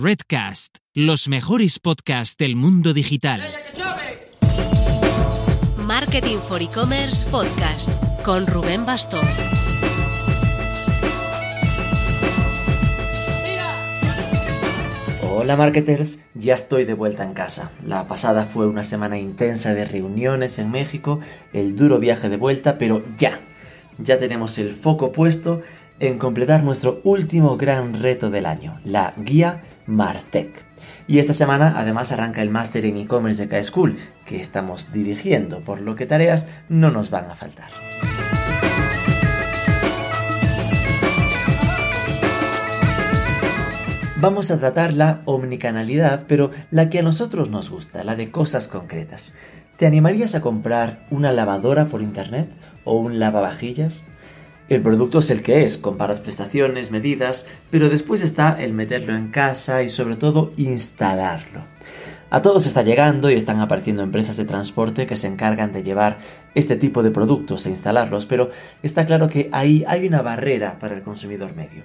Redcast, los mejores podcasts del mundo digital. Marketing for E-Commerce Podcast con Rubén Bastón. Hola marketers, ya estoy de vuelta en casa. La pasada fue una semana intensa de reuniones en México, el duro viaje de vuelta, pero ya, ya tenemos el foco puesto en completar nuestro último gran reto del año, la guía Martech. Y esta semana además arranca el máster en e-commerce de K-School, que estamos dirigiendo, por lo que tareas no nos van a faltar. Vamos a tratar la omnicanalidad, pero la que a nosotros nos gusta, la de cosas concretas. ¿Te animarías a comprar una lavadora por internet o un lavavajillas? El producto es el que es, comparas prestaciones, medidas, pero después está el meterlo en casa y sobre todo instalarlo. A todos está llegando y están apareciendo empresas de transporte que se encargan de llevar este tipo de productos e instalarlos, pero está claro que ahí hay una barrera para el consumidor medio.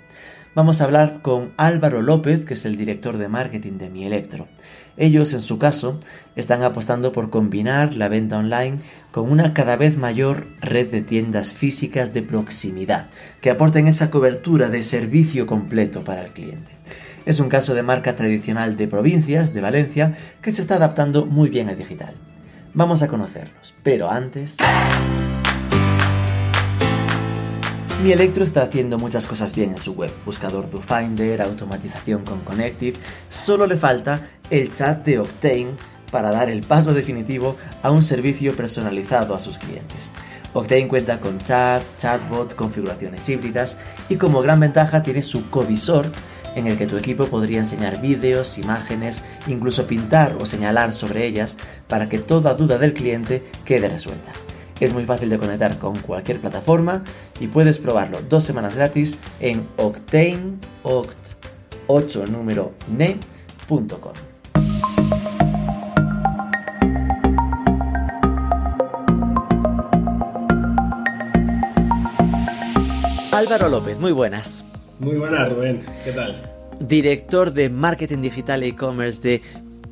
Vamos a hablar con Álvaro López, que es el director de marketing de Mi Electro. Ellos, en su caso, están apostando por combinar la venta online con una cada vez mayor red de tiendas físicas de proximidad, que aporten esa cobertura de servicio completo para el cliente. Es un caso de marca tradicional de provincias, de Valencia, que se está adaptando muy bien a digital. Vamos a conocerlos, pero antes... Mi Electro está haciendo muchas cosas bien en su web. Buscador do Finder, automatización con Connective. Solo le falta el chat de Octane para dar el paso definitivo a un servicio personalizado a sus clientes. Octane cuenta con chat, chatbot, configuraciones híbridas y como gran ventaja tiene su covisor en el que tu equipo podría enseñar vídeos, imágenes, incluso pintar o señalar sobre ellas para que toda duda del cliente quede resuelta. Es muy fácil de conectar con cualquier plataforma y puedes probarlo dos semanas gratis en octaneoct8 número ne.com. Álvaro López, muy buenas. Muy buenas, Rubén. ¿Qué tal? Director de Marketing Digital E-Commerce de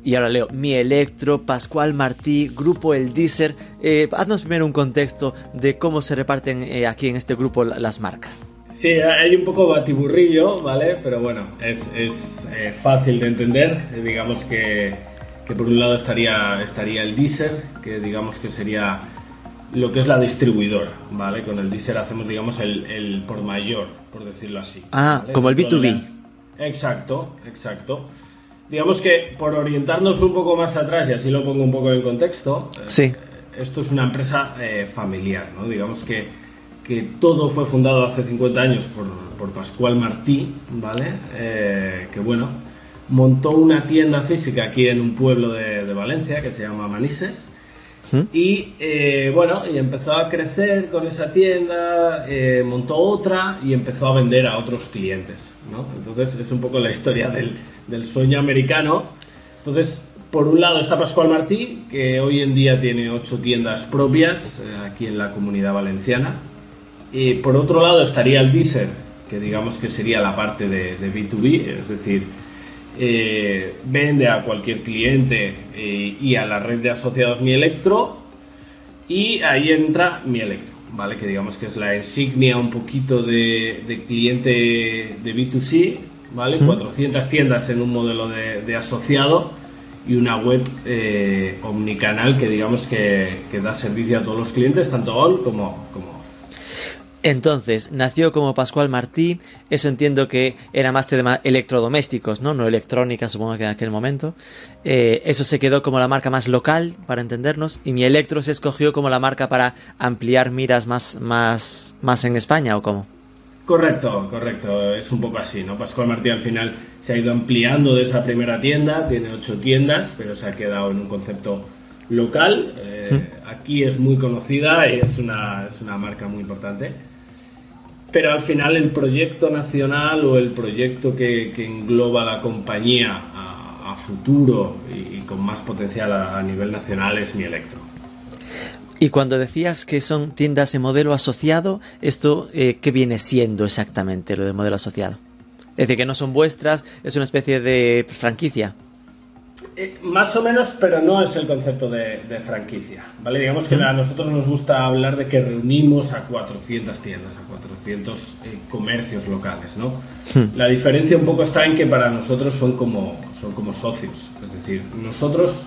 y ahora leo Mi Electro, Pascual Martí, Grupo El Deezer. Eh, haznos primero un contexto de cómo se reparten eh, aquí en este grupo las marcas. Sí, hay un poco batiburrillo, ¿vale? Pero bueno, es, es eh, fácil de entender. digamos que, que, por un lado estaría, estaría el Deezer, que digamos que sería lo que es la distribuidora, ¿vale? Con el Deezer hacemos, digamos, el, el por mayor, por decirlo así. Ah, como el B2B. Exacto, exacto. Digamos que por orientarnos un poco más atrás, y así lo pongo un poco en contexto, eh, sí. esto es una empresa eh, familiar, ¿no? Digamos que, que, todo fue fundado hace 50 años por, por Pascual Martí, ¿vale? Eh, que bueno, montó una tienda física aquí en un pueblo de, de Valencia que se llama Manises, y eh, bueno, y empezó a crecer con esa tienda, eh, montó otra y empezó a vender a otros clientes. ¿no? Entonces es un poco la historia del, del, sueño americano. Entonces, por un lado está Pascual Martí, que hoy en día tiene ocho tiendas propias eh, aquí en la comunidad valenciana. Y por otro lado estaría el Deezer, que digamos que sería la parte de, de B2B, es decir, eh, vende a cualquier cliente eh, y a la red de asociados Mi Electro y ahí entra Mi Electro, ¿vale? Que digamos que es la insignia un poquito de, cliente de B2C, ¿vale? 400 tiendas en un modelo de, asociado y una web eh, omnicanal que digamos que, que, da servicio a todos los clientes, tanto on como, como entonces, nació como Pascual Martí, eso entiendo que era más tema electrodomésticos, ¿no? No electrónica, supongo que en aquel momento. Eh, eso se quedó como la marca más local, para entendernos, y mi Electro se escogió como la marca para ampliar miras más, más, más en España, ¿o cómo? Correcto, correcto, es un poco así, ¿no? Pascual Martí al final se ha ido ampliando de esa primera tienda, tiene ocho tiendas, pero se ha quedado en un concepto local. Eh, aquí es muy conocida y es una, es una marca muy importante pero al final el proyecto nacional o el proyecto que, engloba la compañía a, futuro y, con más potencial a, nivel nacional es mi electro. Y cuando decías que son tiendas de modelo asociado, ¿esto eh, qué viene siendo exactamente lo de modelo asociado? Es decir, que no son vuestras, es una especie de franquicia. Eh, más o menos, pero no es el concepto de, franquicia, ¿vale? Digamos que a nosotros nos gusta hablar de que reunimos a 400 tiendas, a 400 eh, comercios locales, ¿no? La diferencia un poco está en que para nosotros son como, son como socios, es decir, nosotros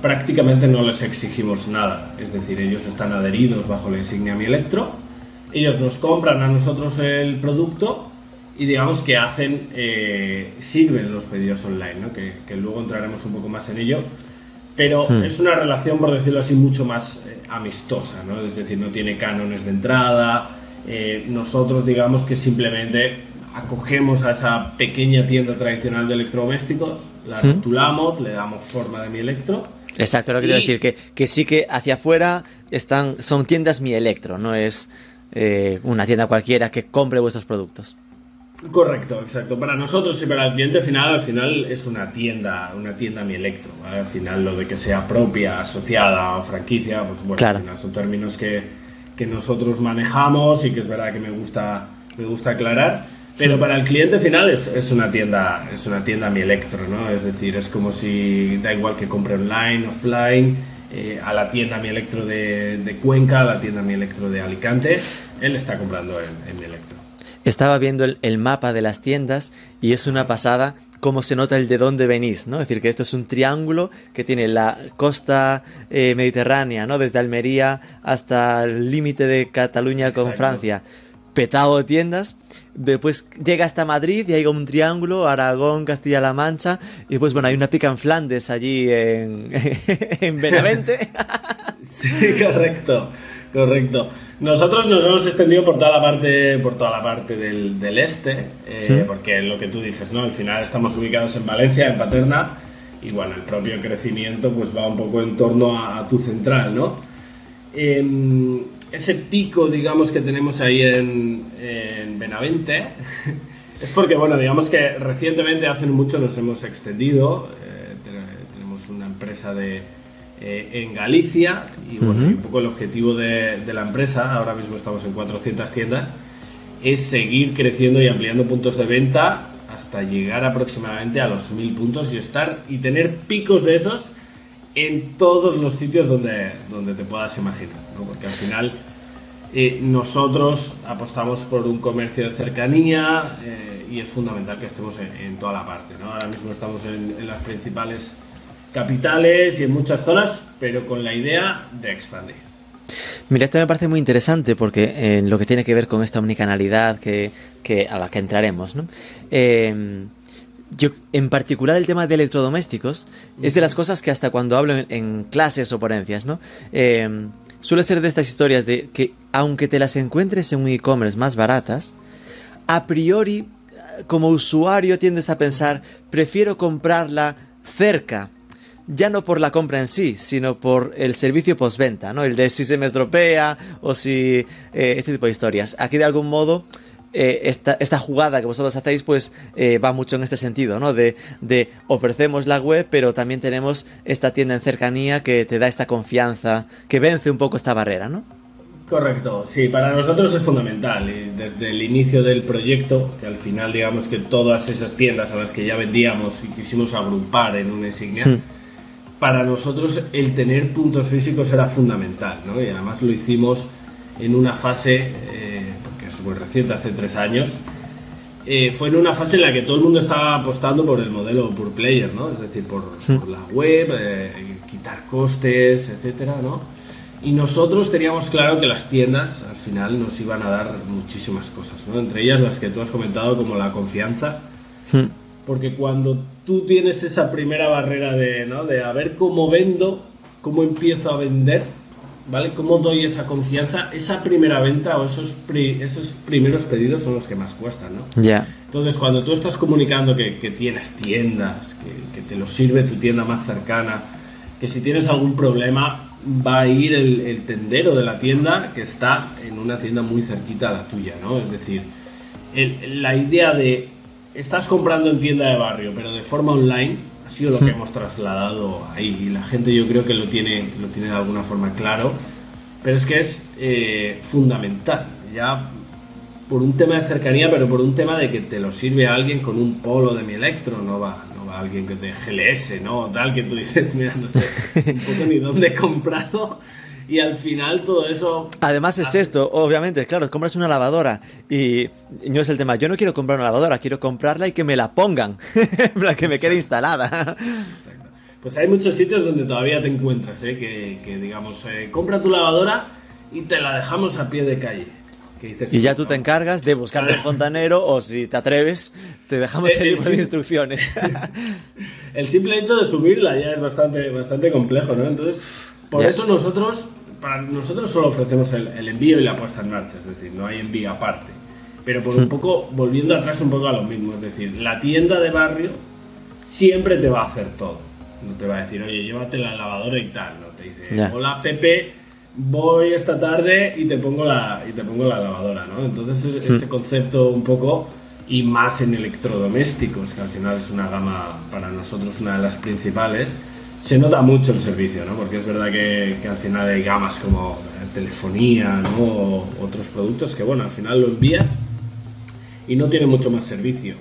prácticamente no les exigimos nada, es decir, ellos están adheridos bajo la insignia Mi Electro, ellos nos compran a nosotros el producto y digamos que hacen, eh, sirven los pedidos online, ¿no? que, luego entraremos un poco más en ello, pero hmm. es una relación, por decirlo así, mucho más eh, amistosa, ¿no? es decir, no tiene cánones de entrada, eh, nosotros digamos que simplemente acogemos a esa pequeña tienda tradicional de electrodomésticos, la hmm. rotulamos, le damos forma de mi electro. Exacto, lo que quiero decir, que, que sí que hacia afuera están, son tiendas mi electro, no es una tienda cualquiera que compre vuestros productos. Correcto, exacto. Para nosotros y para el cliente final, al final es una tienda, una tienda mi electro. Al final lo de que sea propia, asociada o franquicia, pues bueno, al final son términos que, que, nosotros manejamos y que es verdad que me gusta, me gusta aclarar. Pero para el cliente final es, es, una tienda, es una tienda mi electro, ¿no? Es decir, es como si da igual que compre online, offline, eh, a la tienda mi electro de, de, Cuenca, a la tienda mi electro de Alicante, él está comprando en, en mi electro estaba viendo el, mapa de las tiendas y es una pasada cómo se nota el de dónde venís, ¿no? Es decir, que esto es un triángulo que tiene la costa eh, mediterránea, ¿no? Desde Almería hasta el límite de Cataluña con Francia, petado de tiendas. Después llega hasta Madrid y hay un triángulo, Aragón, Castilla-La Mancha, y después, bueno, hay una pica en Flandes allí en, en Benavente. sí, correcto. Correcto. Nosotros nos hemos extendido por toda la parte, por toda la parte del, del este, eh, porque lo que tú dices, ¿no? Al final estamos ubicados en Valencia, en Paterna, y bueno, el propio crecimiento pues va un poco en torno a, tu central, ¿no? Em, ese pico, digamos, que tenemos ahí en, en Benavente, es porque, bueno, digamos que recientemente, hace mucho, nos hemos extendido, eh, tenemos una empresa de eh, en Galicia y, bueno, un poco el objetivo de, la empresa, ahora mismo estamos en 400 tiendas, es seguir creciendo y ampliando puntos de venta hasta llegar aproximadamente a los 1000 puntos y estar y tener picos de esos en todos los sitios donde, donde te puedas imaginar, porque al final eh, nosotros apostamos por un comercio de cercanía eh, y es fundamental que estemos en, toda la parte. ¿no? Ahora mismo estamos en, en las principales capitales y en muchas zonas, pero con la idea de expandir. Mira, esto me parece muy interesante porque en lo que tiene que ver con esta omnicanalidad que, a la que entraremos, ¿no? Em, yo, en particular el tema de electrodomésticos es de las cosas que hasta cuando hablo en, clases o ponencias, ¿no? Em, suele ser de estas historias de que aunque te las encuentres en un e-commerce más baratas, a priori como usuario tiendes a pensar prefiero comprarla cerca ya no por la compra en sí, sino por el servicio postventa, ¿no? El de si se me estropea o si eh, este tipo de historias. Aquí de algún modo eh, esta, esta, jugada que vosotros hacéis pues eh, va mucho en este sentido, ¿no? De, de, ofrecemos la web, pero también tenemos esta tienda en cercanía que te da esta confianza, que vence un poco esta barrera, ¿no? Correcto, sí, para nosotros es fundamental y desde el inicio del proyecto, que al final digamos que todas esas tiendas a las que ya vendíamos y quisimos agrupar en una insignia, hmm para nosotros el tener puntos físicos era fundamental, ¿no? Y además lo hicimos en una fase, eh, que es muy reciente, hace tres años, eh, fue en una fase en la que todo el mundo estaba apostando por el modelo por player, ¿no? Es decir, por, la web, eh, quitar costes, etcétera, ¿no? Y nosotros teníamos claro que las tiendas al final nos iban a dar muchísimas cosas, ¿no? Entre ellas las que tú has comentado como la confianza. Porque cuando tú tienes esa primera barrera de, ¿no? de a ver cómo vendo, cómo empiezo a vender, ¿vale? ¿Cómo doy esa confianza? Esa primera venta o esos, esos primeros pedidos son los que más cuestan, ¿no? Ya. Entonces, cuando tú estás comunicando que, tienes tiendas, que, te lo sirve tu tienda más cercana, que si tienes algún problema va a ir el, tendero de la tienda que está en una tienda muy cerquita a la tuya, ¿no? Es decir, la idea de estás comprando en tienda de barrio, pero de forma online, ha sido lo que hemos trasladado ahí. Y la gente yo creo que lo tiene, lo tiene de alguna forma claro, pero es que es eh, fundamental. Ya por un tema de cercanía, pero por un tema de que te lo sirve a alguien con un polo de mi electro, no va, no va alguien que te GLS, ¿no? Tal que tú dices, mira, no sé, un poco ni dónde he comprado. Y al final todo eso... Además es esto, obviamente, claro, compras una lavadora y no es el tema, yo no quiero comprar una lavadora, quiero comprarla y que me la pongan, para que me quede instalada. Exacto. Pues hay muchos sitios donde todavía te encuentras, ¿eh? que, digamos, eh, compra tu lavadora y te la dejamos a pie de calle. y ya tú te encargas de buscar el fontanero o si te atreves, te dejamos el libro de instrucciones. el simple hecho de subirla ya es bastante, bastante complejo, ¿no? Entonces, por eso nosotros, para nosotros solo ofrecemos el, envío y la puesta en marcha, es decir, no hay envío aparte. Pero por un hmm. poco, volviendo atrás un poco a lo mismo, es decir, la tienda de barrio siempre te va a hacer todo no te va a decir, oye, llévate la lavadora y tal. No te dice, hola Pepe, voy esta tarde y te pongo la, y te pongo la lavadora, ¿no? Entonces este concepto un poco y más en electrodomésticos, que al final es una gama para nosotros una de las principales, se nota mucho el servicio, ¿no? Porque es verdad que, que al final hay gamas como telefonía, ¿no? O otros productos que, bueno, al final lo envías y no tiene mucho más servicio.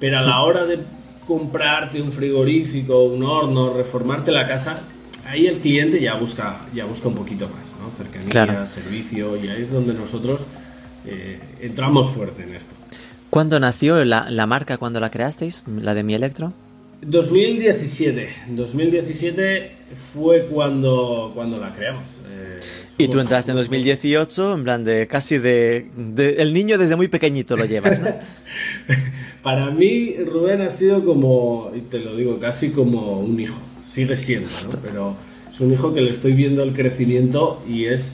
Pero a la hora de comprarte un frigorífico, un horno, reformarte la casa, ahí el cliente ya busca, ya busca un poquito más, ¿no? Cercanía, servicio, y ahí es donde nosotros eh, entramos fuerte en esto. ¿Cuándo nació la, la, marca, cuando la creasteis, la de Mi Electro? 2017. 2017 fue cuando, cuando la creamos. Eh, y tú entraste en 2018, en plan de casi de, El niño desde muy pequeñito lo llevas, ¿no? Para mí, Rubén ha sido como, y te lo digo, casi como un hijo. Sigue siendo, ¿no? Pero es un hijo que le estoy viendo el crecimiento y es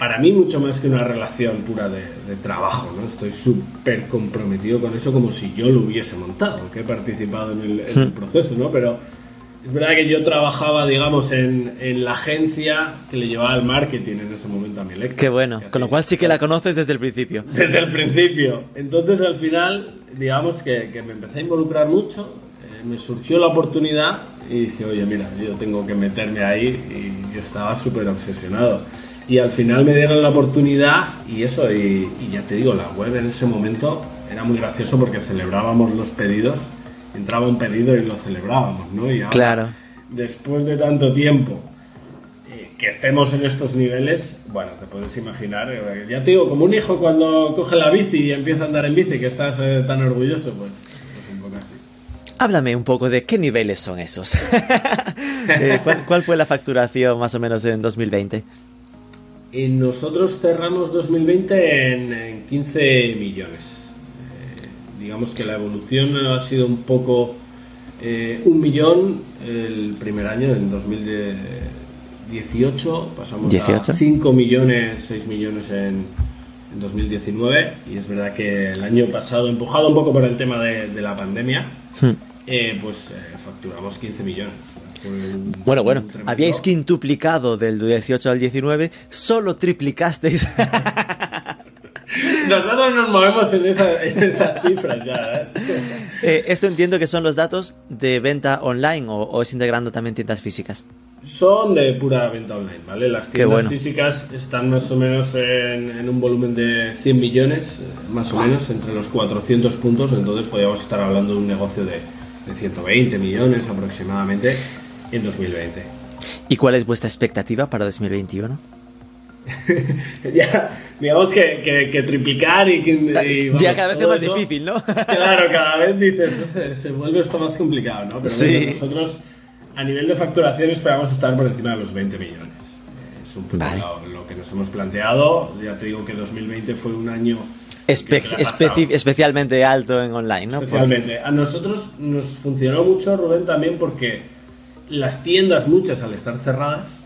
para mí mucho más que una relación pura de, trabajo, ¿no? Estoy súper comprometido con eso como si yo lo hubiese montado, que he participado en el, en el hmm. proceso, ¿no? Pero es verdad que yo trabajaba, digamos, en, en, la agencia que le llevaba el marketing en ese momento a mi. Qué bueno, con lo cual sí que la conoces desde el principio. Desde el principio. Entonces al final, digamos que, que me empecé a involucrar mucho, eh, me surgió la oportunidad y dije, oye, mira, yo tengo que meterme ahí y yo estaba súper obsesionado. Y al final me dieron la oportunidad y eso, y, y ya te digo, la web en ese momento era muy gracioso porque celebrábamos los pedidos entraba un pedido y lo celebrábamos, ¿no? Y ahora, claro. después de tanto tiempo eh, que estemos en estos niveles, bueno, te puedes imaginar, eh, ya te digo, como un hijo cuando coge la bici y empieza a andar en bici, que estás eh, tan orgulloso, pues, pues, un poco así. Háblame un poco de qué niveles son esos. ¿cuál, fue la facturación más o menos en 2020? Y nosotros cerramos 2020 en, en 15 millones digamos que la evolución ha sido un poco eh, un millón el primer año, en 2018, pasamos a 5 millones, 6 millones en, 2019 y es verdad que el año pasado, empujado un poco por el tema de, la pandemia, hmm. eh, pues eh, facturamos 15 millones. Bueno, bueno, habíais quintuplicado del 18 al 19, solo triplicasteis Nosotros nos movemos en, esas cifras ya. ¿eh? ¿eh? esto entiendo que son los datos de venta online o, es integrando también tiendas físicas. Son de pura venta online, ¿vale? Las tiendas físicas están más o menos en, un volumen de 100 millones, más o menos, entre los 400 puntos, entonces podríamos estar hablando de un negocio de, de 120 millones aproximadamente en 2020. ¿Y cuál es vuestra expectativa para 2021? ya, digamos que, que, triplicar y, que ya cada vez es más difícil, ¿no? claro, cada vez dices, se vuelve esto más complicado, ¿no? Pero nosotros a nivel de facturación esperamos estar por encima de los 20 millones. Es un poco lo, que nos hemos planteado. Ya te digo que 2020 fue un año especialmente alto en online, ¿no? Especialmente. A nosotros nos funcionó mucho, Rubén, también porque las tiendas, muchas al estar cerradas,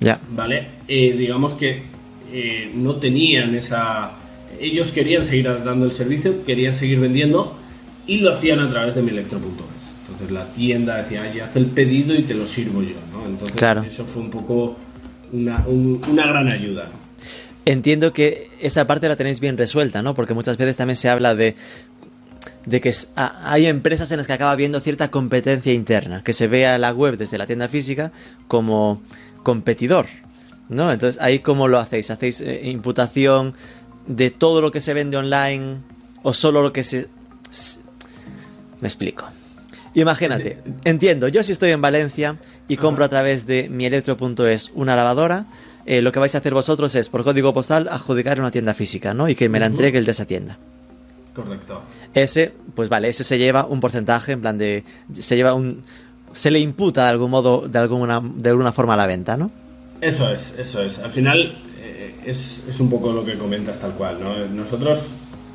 ya. ¿Vale? Eh, digamos que eh, no tenían esa... Ellos querían seguir dando el servicio, querían seguir vendiendo y lo hacían a través de mielectro.es. Entonces la tienda decía, ya haz el pedido y te lo sirvo yo, ¿no? Entonces eso fue un poco una, una gran ayuda. Entiendo que esa parte la tenéis bien resuelta, ¿no? Porque muchas veces también se habla de de que hay empresas en las que acaba habiendo cierta competencia interna, que se vea la web desde la tienda física como competidor, ¿no? Entonces, ahí cómo lo hacéis? ¿Hacéis eh, imputación de todo lo que se vende online o solo lo que se... Me explico. Imagínate, entiendo, yo si estoy en Valencia y compro a través de mielectro.es una lavadora, eh, lo que vais a hacer vosotros es por código postal adjudicar una tienda física, ¿no? Y que me la entregue el de esa tienda. Correcto. Ese, pues vale, ese se lleva un porcentaje, en plan de. Se lleva un. Se le imputa de algún modo, de alguna, de alguna forma a la venta, ¿no? Eso es, eso es. Al final eh, es, es, un poco lo que comentas tal cual, ¿no? Nosotros,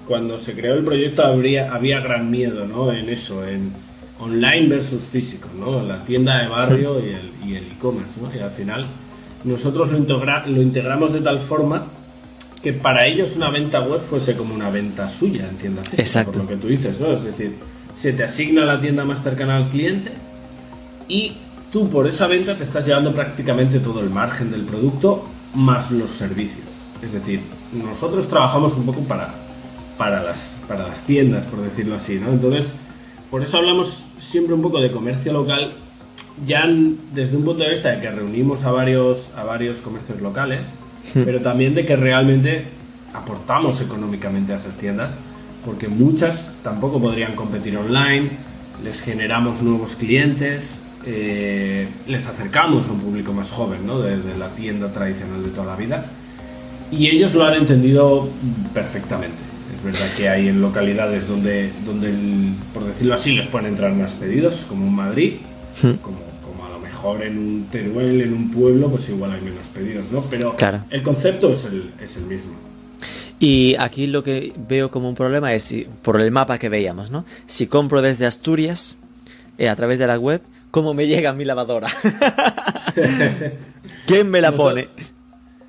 cuando se creó el proyecto, habría, había gran miedo, ¿no? En eso, en online versus físico, ¿no? La tienda de barrio y el e-commerce, ¿no? Y al final nosotros lo, integra lo integramos de tal forma que para ellos una venta web fuese como una venta suya en tiendas físicas, Exacto. por lo que tú dices, ¿no? Es decir, se te asigna la tienda más cercana al cliente y tú por esa venta te estás llevando prácticamente todo el margen del producto más los servicios. Es decir, nosotros trabajamos un poco para, para, las, para las tiendas, por decirlo así, ¿no? Entonces, por eso hablamos siempre un poco de comercio local, ya desde un punto de vista de que reunimos a varios, a varios comercios locales, pero también de que realmente aportamos económicamente a esas tiendas, porque muchas tampoco podrían competir online, les generamos nuevos clientes, eh, les acercamos a un público más joven, ¿no? de, de, la tienda tradicional de toda la vida, y ellos lo han entendido perfectamente. Es verdad que hay en localidades donde, donde el, por decirlo así, les pueden entrar más pedidos, como en Madrid, como, como, mejor en un Teruel, en un pueblo, pues igual hay menos pedidos, ¿no? Pero claro. el concepto es el, es el mismo. Y aquí lo que veo como un problema es, si, por el mapa que veíamos, ¿no? Si compro desde Asturias, eh, a través de la web, ¿cómo me llega mi lavadora? ¿Quién me la pone?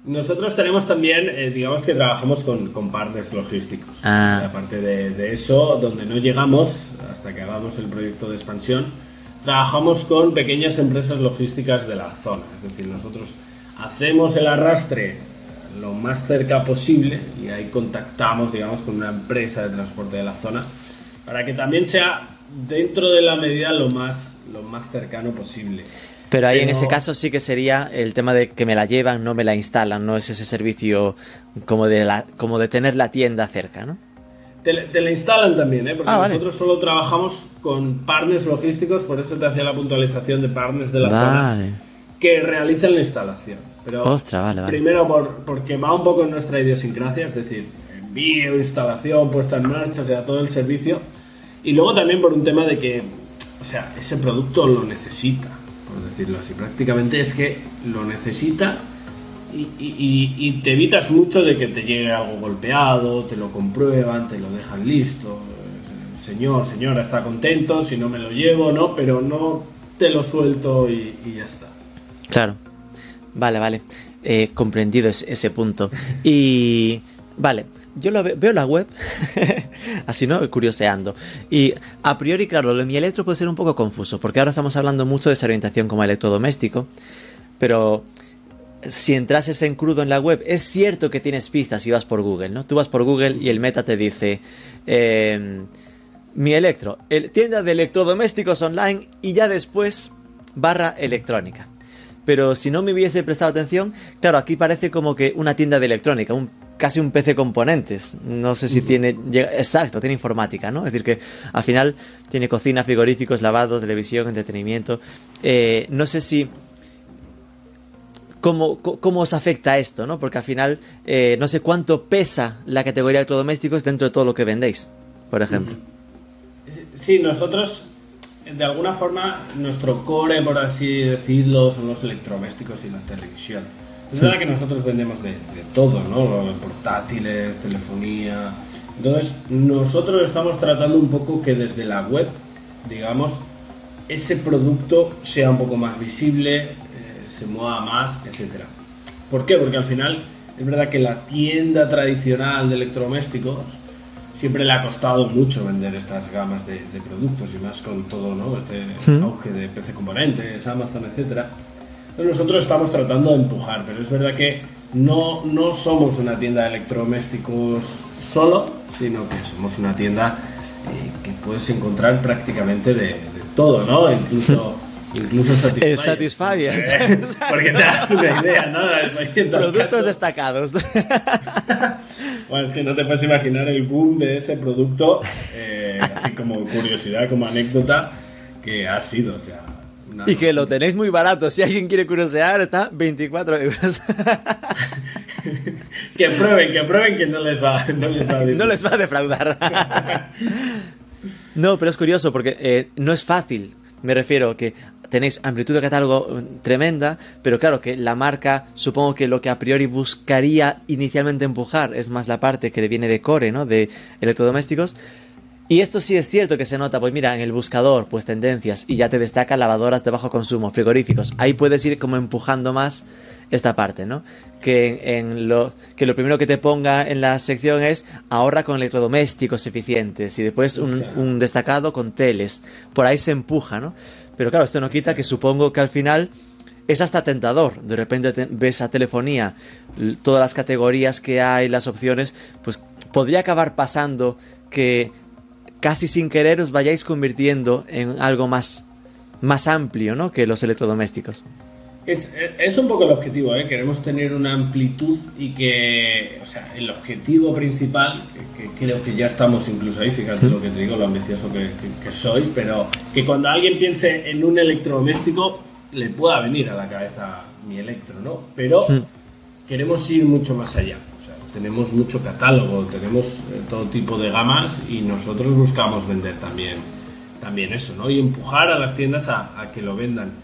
Nosotros tenemos también, eh, digamos que trabajamos con, con partners logísticos. Ah. Aparte de, de, eso, donde no llegamos, hasta que hagamos el proyecto de expansión, trabajamos con pequeñas empresas logísticas de la zona. Es decir, nosotros hacemos el arrastre lo más cerca posible y ahí contactamos, digamos, con una empresa de transporte de la zona para que también sea dentro de la medida lo más, lo más cercano posible. Pero ahí Pero... en ese caso sí que sería el tema de que me la llevan, no me la instalan, no es ese servicio como de, la, como de tener la tienda cerca, ¿no? Te, te la instalan también, ¿eh? porque ah, nosotros solo trabajamos con partners logísticos, por eso te hacía la puntualización de partners de la vale. zona que realizan la instalación. Pero Ostras, vale, vale. primero por, porque va un poco en nuestra idiosincrasia, es decir, envío, instalación, puesta en marcha, o sea, todo el servicio. Y luego también por un tema de que, o sea, ese producto lo necesita, por decirlo así. Prácticamente es que lo necesita y, y, y, te evitas mucho de que te llegue algo golpeado, te lo comprueban, te lo dejan listo. Señor, señora, está contento, si no me lo llevo, ¿no? Pero no te lo suelto y, y ya está. Claro. Vale, vale. Eh, comprendido ese, ese, punto. Y. Vale, yo lo veo, veo la web, así no, curioseando. Y a priori, claro, lo de mi electro puede ser un poco confuso, porque ahora estamos hablando mucho de esa orientación como electrodoméstico, pero si entrases en crudo en la web, es cierto que tienes pistas si vas por Google, ¿no? Tú vas por Google y el meta te dice. Eh, mi electro, el, tienda de electrodomésticos online y ya después barra electrónica pero si no me hubiese prestado atención, claro, aquí parece como que una tienda de electrónica, un, casi un PC componentes. No sé si uh -huh. tiene. Exacto, tiene informática, ¿no? Es decir, que al final tiene cocina, frigoríficos, lavado, televisión, entretenimiento. Eh, no sé si. Cómo, cómo, os afecta esto, ¿no? Porque al final eh, no sé cuánto pesa la categoría de electrodomésticos dentro de todo lo que vendéis, por ejemplo. Sí, nosotros de alguna forma, nuestro core, por así decirlo, son los electrodomésticos y la televisión. Es verdad que nosotros vendemos de, de, todo, ¿no? Portátiles, telefonía. Entonces, nosotros estamos tratando un poco que desde la web, digamos, ese producto sea un poco más visible, se mueva más, etc. ¿Por qué? Porque al final es verdad que la tienda tradicional de electrodomésticos siempre le ha costado mucho vender estas gamas de, de productos y más con todo ¿no? este ¿Sí? auge de PC componentes, Amazon, etcétera. Entonces nosotros estamos tratando de empujar, pero es verdad que no, no somos una tienda de electrodomésticos solo, sino que somos una tienda eh, que puedes encontrar prácticamente de, de todo, ¿no? Incluso Incluso Satisfyer. Satisfyer. Porque te das una idea, ¿no? Productos destacados. Bueno, es que no te puedes imaginar el boom de ese producto, eh, así como curiosidad, como anécdota, que ha sido, o sea... y que lo tenéis muy barato. Si alguien quiere curiosear, está 24 euros. que prueben, que prueben que no les va, no les va a, no les va a defraudar. no, pero es curioso porque eh, no es fácil. Me refiero que tenéis amplitud de catálogo mm, tremenda, pero claro que la marca, supongo que lo que a priori buscaría inicialmente empujar es más la parte que le viene de core, ¿no? De electrodomésticos. Y esto sí es cierto que se nota, pues mira, en el buscador, pues tendencias, y ya te destaca lavadoras de bajo consumo, frigoríficos. Ahí puedes ir como empujando más esta parte, ¿no? Que, en lo, que lo primero que te ponga en la sección es ahorra con electrodomésticos eficientes y después un, un destacado con teles. Por ahí se empuja, ¿no? Pero claro, esto no quita que supongo que al final es hasta tentador. De repente ves a telefonía, todas las categorías que hay, las opciones, pues podría acabar pasando que casi sin querer os vayáis convirtiendo en algo más, más amplio ¿no? que los electrodomésticos. Es, es, un poco el objetivo, ¿eh? queremos tener una amplitud y que, o sea, el objetivo principal, que, creo que ya estamos incluso ahí, fíjate lo que te digo, lo ambicioso que, que, soy, pero que cuando alguien piense en un electrodoméstico le pueda venir a la cabeza mi electro, ¿no? Pero queremos ir mucho más allá, o sea, tenemos mucho catálogo, tenemos eh, todo tipo de gamas y nosotros buscamos vender también, también eso, ¿no? Y empujar a las tiendas a, a que lo vendan.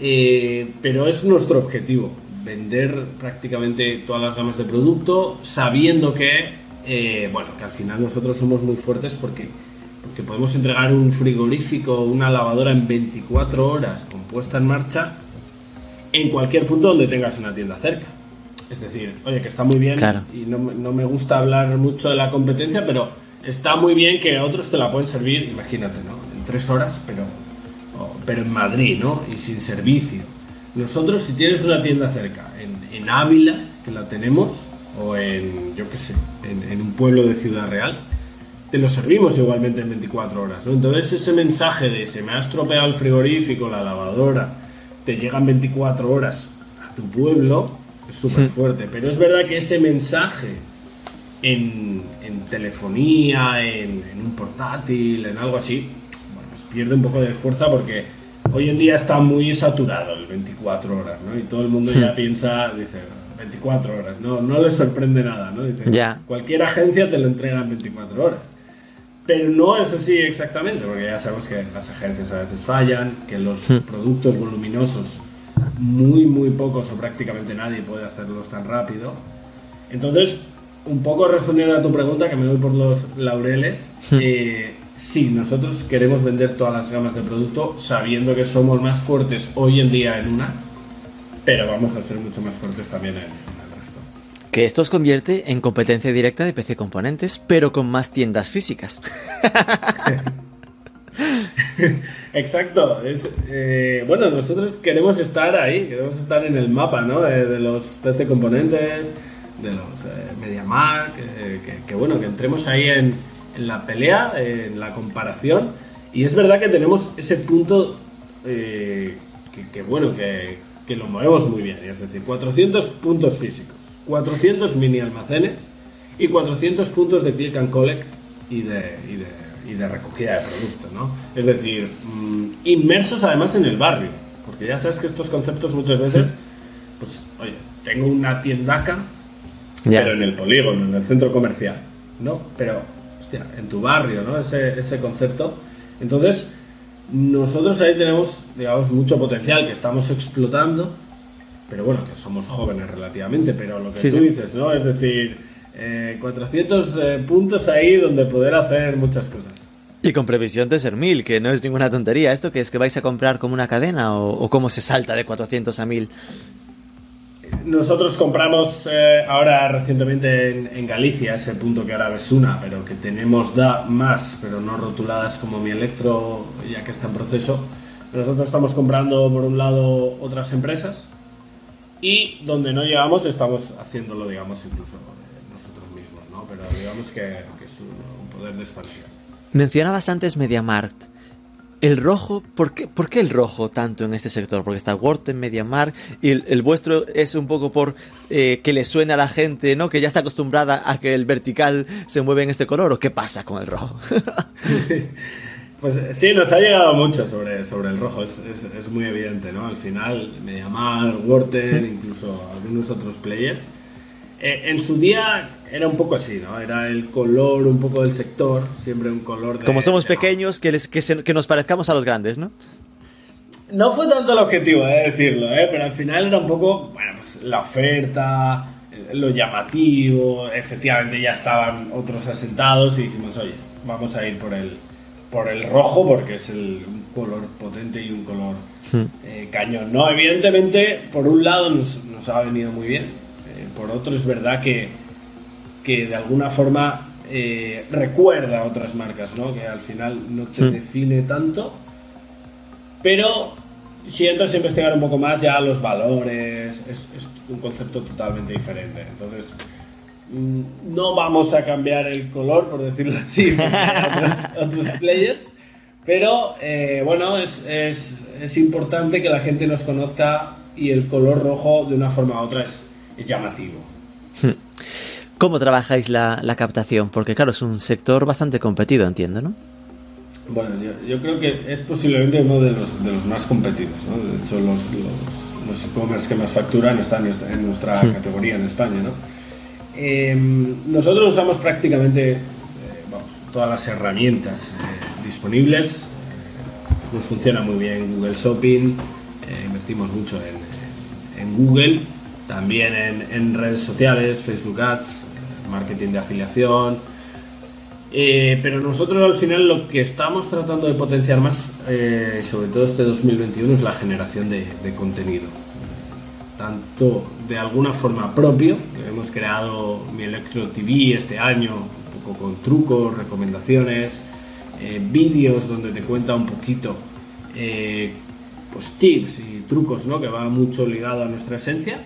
Eh, pero es nuestro objetivo, vender prácticamente todas las gamas de producto, sabiendo que, eh, bueno, que al final nosotros somos muy fuertes porque, porque podemos entregar un frigorífico, una lavadora en 24 horas con puesta en marcha en cualquier punto donde tengas una tienda cerca. Es decir, oye, que está muy bien y no, no me gusta hablar mucho de la competencia, pero está muy bien que otros te la pueden servir, imagínate, ¿no? En tres horas, pero pero en Madrid, ¿no? Y sin servicio. Nosotros, si tienes una tienda cerca, en, Ávila, que la tenemos, o en, yo qué sé, en, un pueblo de Ciudad Real, te lo servimos igualmente en 24 horas, ¿no? Entonces ese mensaje de se me ha estropeado el frigorífico, la lavadora, te llegan 24 horas a tu pueblo, es súper fuerte. Pero es verdad que ese mensaje en, telefonía, en, en un portátil, en algo así, pierde un poco de fuerza porque hoy en día está muy saturado el 24 horas, ¿no? Y todo el mundo ya hmm. piensa, dice, 24 horas, no, no les sorprende nada, ¿no? Dice, cualquier agencia te lo entrega en 24 horas. Pero no es así exactamente, porque ya sabemos que las agencias a veces fallan, que los hmm. productos voluminosos, muy, muy pocos o prácticamente nadie puede hacerlos tan rápido. Entonces, un poco respondiendo a tu pregunta, que me doy por los laureles, hmm. eh, Sí, nosotros queremos vender todas las gamas de producto sabiendo que somos más fuertes hoy en día en unas, pero vamos a ser mucho más fuertes también en, el resto. Que esto os convierte en competencia directa de PC Componentes, pero con más tiendas físicas. Exacto. Es, eh, bueno, nosotros queremos estar ahí, queremos estar en el mapa ¿no? de, los PC Componentes, de los eh, MediaMark, eh, que, bueno, que entremos ahí en en la pelea, en la comparación. Y es verdad que tenemos ese punto eh, que, bueno, que, que, lo movemos muy bien. Es decir, 400 puntos físicos, 400 mini almacenes y 400 puntos de click and collect y de, y de, y de recogida de producto. ¿no? Es decir, mm, inmersos además en el barrio. Porque ya sabes que estos conceptos muchas veces, pues, oye, tengo una tiendaca, pero en el polígono, en el centro comercial. ¿no? Pero en tu barrio, ¿no? Ese, ese concepto. Entonces, nosotros ahí tenemos, digamos, mucho potencial que estamos explotando, pero bueno, que somos jóvenes relativamente, pero lo que tú dices, ¿no? Es decir, 400 eh, eh, puntos ahí donde poder hacer muchas cosas. Y con previsión de ser 1000, que no es ninguna tontería. ¿Esto que es que vais a comprar como una cadena o, o cómo se salta de 400 a 1000? Nosotros compramos eh, ahora recientemente en, Galicia, ese punto que ahora ves una, pero que tenemos da más, pero no rotuladas como mi electro, ya que está en proceso. Nosotros estamos comprando por un lado otras empresas y donde no llegamos estamos haciéndolo, digamos, incluso nosotros mismos, ¿no? Pero digamos que, es un, poder de expansión. Mencionabas antes MediaMarkt. El rojo, ¿por qué, ¿por qué el rojo tanto en este sector? Porque está Worten, MediaMark y el, vuestro es un poco por eh, que le suene a la gente, ¿no? Que ya está acostumbrada a que el vertical se mueve en este color, ¿o qué pasa con el rojo? pues sí, nos ha llegado mucho sobre, sobre el rojo, es, es, muy evidente, ¿no? Al final, MediaMark, Worten, incluso algunos otros players eh, en su día era un poco así, ¿no? Era el color un poco del sector, siempre un color de... Como somos pequeños, que, que, nos parezcamos a los grandes, ¿no? No fue tanto el objetivo, eh, decirlo, ¿eh? Pero al final era un poco, bueno, pues la oferta, lo llamativo, efectivamente ya estaban otros asentados y dijimos, oye, vamos a ir por el, por el rojo porque es el, un color potente y un color hmm. eh, cañón. No, evidentemente, por un lado nos, nos ha venido muy bien por otro es verdad que, que de alguna forma eh, recuerda a otras marcas, ¿no? Que al final no te define tanto, pero si entras a investigar un poco más ya los valores, es, un concepto totalmente diferente. Entonces, mm, no vamos a cambiar el color, por decirlo así, a otros, players, pero eh, bueno, es, es, es importante que la gente nos conozca y el color rojo de una forma u otra es, llamativo. Hmm. ¿Cómo trabajáis la, captación? Porque claro, es un sector bastante competido, entiendo, ¿no? Bueno, yo, creo que es posiblemente uno de los, de los más competidos. ¿no? De hecho, los, los, e-commerce que más facturan están en nuestra hmm. categoría en España. ¿no? Em, nosotros usamos prácticamente eh, vamos, todas las herramientas eh, disponibles. Nos funciona muy bien Google Shopping, eh, invertimos mucho en, en Google también en, redes sociales, Facebook Ads, marketing de afiliación. Eh, pero nosotros al final lo que estamos tratando de potenciar más, eh, sobre todo este 2021, es la generación de, contenido. Tanto de alguna forma propio, que hemos creado mi Electro TV este año, un poco con trucos, recomendaciones, eh, vídeos donde te cuenta un poquito pues tips y trucos ¿no? que va mucho ligado a nuestra esencia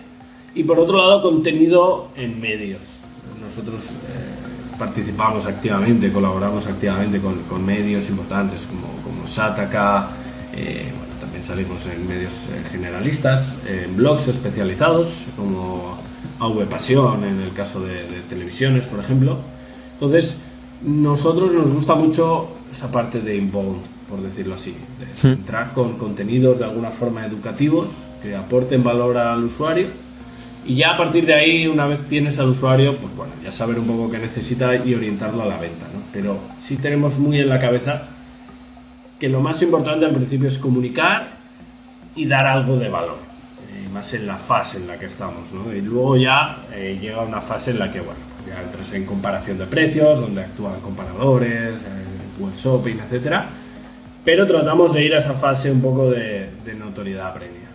y por otro lado, contenido en medios. Nosotros eh, participamos activamente, colaboramos activamente con, con medios importantes como, como Sataka, eh, también salimos en medios eh, generalistas, en blogs especializados como AV Pasión, en el caso de, televisiones, por ejemplo. Entonces, nosotros nos gusta mucho esa parte de inbound, por decirlo así, de hmm. entrar con contenidos de alguna forma educativos que aporten valor al usuario y ya a partir de ahí, una vez tienes al usuario, pues bueno, ya saber un poco qué necesita y orientarlo a la venta, ¿no? Pero sí tenemos muy en la cabeza que lo más importante al principio es comunicar y dar algo de valor, eh, más en la fase en la que estamos, ¿no? Y luego ya eh, llega una fase en la que, bueno, pues ya entras en comparación de precios, donde actúan comparadores, eh, web shopping, etcétera, pero tratamos de ir a esa fase un poco de, de notoriedad previa.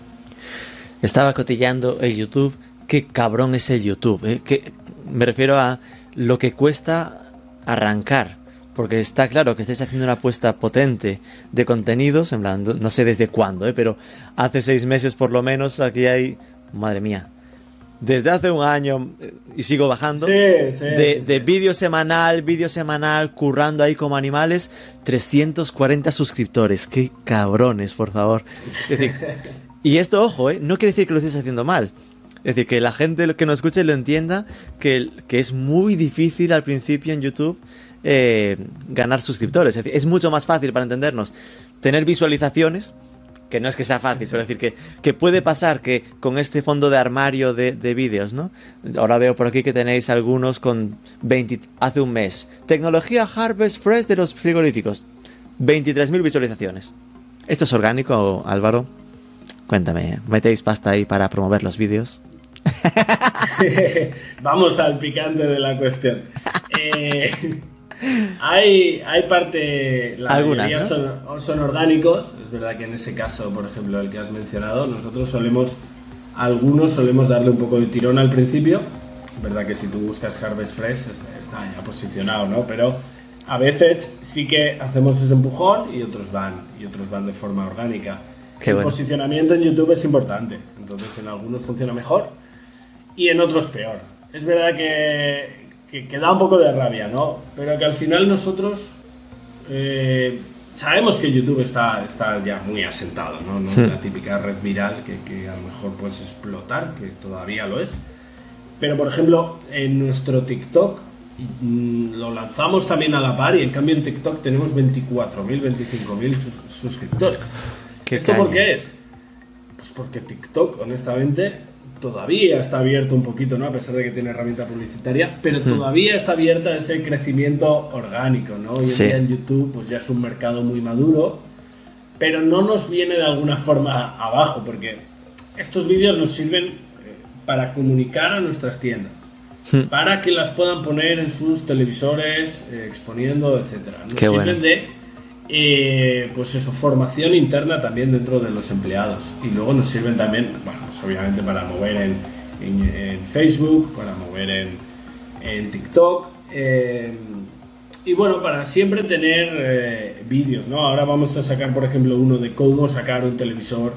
Estaba cotillando el YouTube qué cabrón es el YouTube. ¿eh? Que, me refiero a lo que cuesta arrancar. Porque está claro que estáis haciendo una apuesta potente de contenidos, en plan, no sé desde cuándo, ¿eh? pero hace seis meses por lo menos aquí hay, madre mía, desde hace un año eh, y sigo bajando de, de vídeo semanal, vídeo semanal, currando ahí como animales, 340 suscriptores. Qué cabrones, por favor. y esto, ojo, ¿eh? no quiere decir que lo estéis haciendo mal. Es decir, que la gente que nos escuche lo entienda, que, que es muy difícil al principio en YouTube eh, ganar suscriptores. Es, decir, es mucho más fácil para entendernos tener visualizaciones, que no es que sea fácil, pero decir que, que puede pasar que con este fondo de armario de, de vídeos, ¿no? Ahora veo por aquí que tenéis algunos con 20, hace un mes. Tecnología Harvest Fresh de los frigoríficos. 23.000 visualizaciones. ¿Esto es orgánico, Álvaro? Cuéntame, ¿metéis pasta ahí para promover los vídeos? Vamos al picante de la cuestión. Eh, hay, hay parte, la Algunas, son, orgánicos, es verdad que en ese caso, por ejemplo, el que has mencionado, nosotros solemos, algunos solemos darle un poco de tirón al principio, es verdad que si tú buscas Harvest Fresh está ya posicionado, ¿no? Pero a veces sí que hacemos ese empujón y otros van, y otros van de forma orgánica. el posicionamiento en YouTube es importante, entonces en algunos funciona mejor y en otros peor. Es verdad que, que, da un poco de rabia, ¿no? Pero que al final nosotros eh, sabemos que YouTube está, está ya muy asentado, ¿no? No es la típica red viral que, que a lo mejor puedes explotar, que todavía lo es. Pero, por ejemplo, en nuestro TikTok mm, lo lanzamos también a la par y en cambio en TikTok tenemos 24.000, 25.000 sus- suscriptores. Qué ¿Esto por caña. qué es? Pues porque TikTok, honestamente, todavía está abierto un poquito, ¿no? A pesar de que tiene herramienta publicitaria, pero Hmm. todavía está abierta ese crecimiento orgánico, ¿no? Hoy en Sí. día en YouTube, pues ya es un mercado muy maduro, pero no nos viene de alguna forma abajo, porque estos vídeos nos sirven eh, para comunicar a nuestras tiendas, Hmm. para que las puedan poner en sus televisores, eh, exponiendo, etcétera. Nos Qué sirven bueno. de, eh, pues eso, formación interna también dentro de los empleados. Y luego nos sirven también, bueno, pues obviamente para mover en, en- en Facebook, para mover en, en TikTok. eh, y bueno, para siempre tener eh, vídeos, ¿no? Ahora vamos a sacar, por ejemplo, uno de cómo sacar un televisor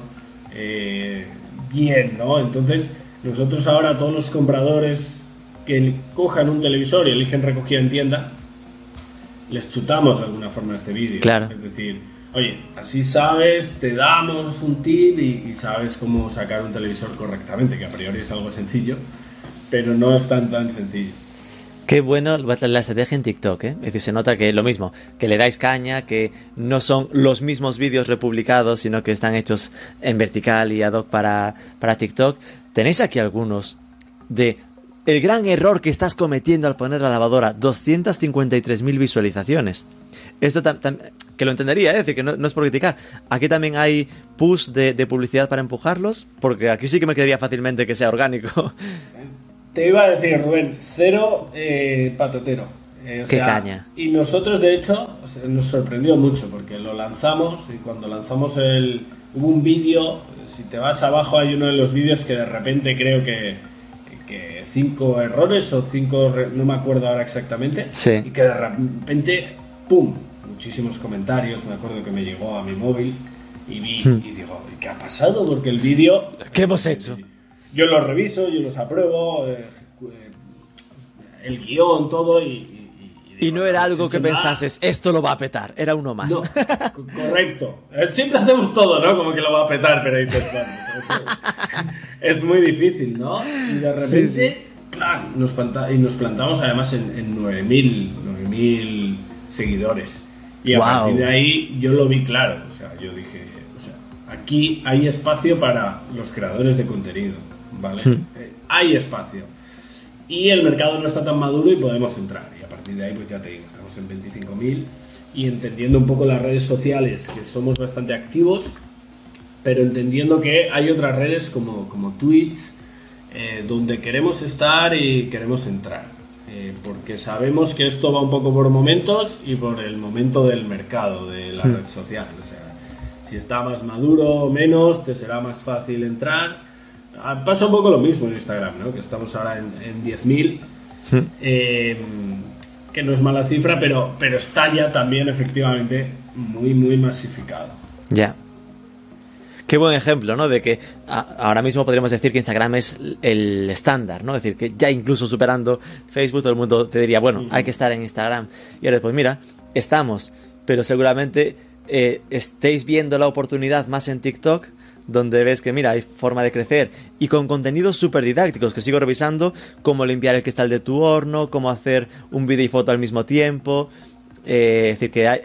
eh, bien, ¿no? Entonces, nosotros ahora todos los compradores que cojan un televisor y eligen recogida en tienda, les chutamos de alguna forma este vídeo. Claro. Es decir, oye, así sabes, te damos un tip y, y sabes cómo sacar un televisor correctamente, que a priori es algo sencillo, pero no es tan tan sencillo. Qué bueno la estrategia en TikTok, ¿eh? Es decir, se nota que lo mismo, que le dais caña, que no son los mismos vídeos republicados, sino que están hechos en vertical y ad hoc para, para TikTok. Tenéis aquí algunos de el gran error que estás cometiendo al poner la lavadora, 253.000 visualizaciones. Esto que lo entendería, ¿eh? es decir, que no, no es por criticar. Aquí también hay push de, de publicidad para empujarlos, porque aquí sí que me creería fácilmente que sea orgánico. Te iba a decir, Rubén, cero eh, patatero. Eh, o Qué sea, caña. Y nosotros, de hecho, nos sorprendió mucho porque lo lanzamos y cuando lanzamos el. Hubo un vídeo, si te vas abajo, hay uno de los vídeos que de repente creo que. que- cinco errores o cinco. no me acuerdo ahora exactamente. Sí. Y que de repente, ¡pum! Muchísimos comentarios. Me acuerdo que me llegó a mi móvil y vi Hmm. y digo, ¿qué ha pasado? Porque el vídeo. ¿Qué hemos hecho? Yo los reviso, yo los apruebo, eh, el guion, todo y... y- Y digo, no era "No algo que hecho nada". pensases, esto lo va a petar, era uno más. No, correcto. Eh, Siempre hacemos todo, ¿no? Como que lo va a petar, pero dices, bueno, es muy difícil, ¿no? Y de repente, Sí, plan, nos planta- y nos plantamos además en, en 9.000 9.000 seguidores. Y a partir de ahí yo lo vi claro. O sea, yo dije, o sea, aquí hay espacio para los creadores de contenido, ¿vale? Eh, hay espacio. Y el mercado no está tan maduro y podemos entrar. Y a partir de ahí, pues ya te digo, estamos en 25.000 y entendiendo un poco las redes sociales, que somos bastante activos, pero entendiendo que hay otras redes como, como Twitch, eh, donde queremos estar y queremos entrar. Eh, porque sabemos que esto va un poco por momentos y por el momento del mercado de la red social. O sea, si está más maduro o menos, te será más fácil entrar. Ah, Pasa un poco lo mismo en Instagram, ¿no? que estamos ahora en, en 10.000, eh, que no es mala cifra, pero, pero está ya también efectivamente muy, muy masificado. Ya. Qué buen ejemplo, ¿no? De que a- ahora mismo podríamos decir que Instagram es el estándar, ¿no? Es decir, que ya incluso superando Facebook, todo el mundo te diría, bueno, hay que estar en Instagram. Y ahora, pues mira, estamos, pero seguramente eh, estéis viendo la oportunidad más en TikTok, donde ves que, mira, hay forma de crecer y con contenidos súper didácticos que sigo revisando, cómo limpiar el cristal de tu horno, cómo hacer un vídeo y foto al mismo tiempo. Eh, es decir, que hay,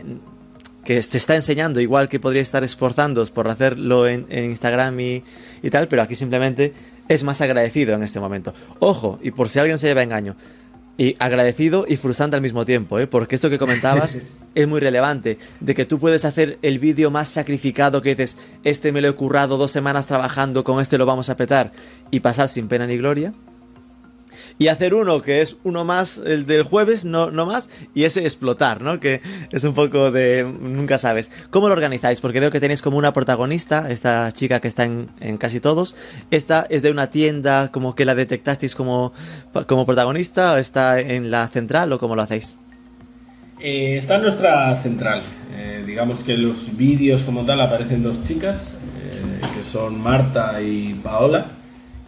que se está enseñando, igual que podría estar esforzándoos por hacerlo en, en Instagram y, y tal, pero aquí simplemente es más agradecido en este momento. Ojo, y por si alguien se lleva engaño, y agradecido y frustrante al mismo tiempo, ¿eh? porque esto que comentabas es muy relevante, de que tú puedes hacer el vídeo más sacrificado que dices, este me lo he currado dos semanas trabajando, con este lo vamos a petar, y pasar sin pena ni gloria, y hacer uno que es uno más, el del jueves, no, no más, y ese explotar, ¿no? Que es un poco de... nunca sabes. ¿Cómo lo organizáis? Porque veo que tenéis como una protagonista, esta chica que está en, en casi todos. ¿Esta es de una tienda como que la detectasteis como, como protagonista? ¿O está en la central o cómo lo hacéis? Eh, está en nuestra central. Eh, digamos que los vídeos como tal aparecen dos chicas, eh, que son Marta y Paola.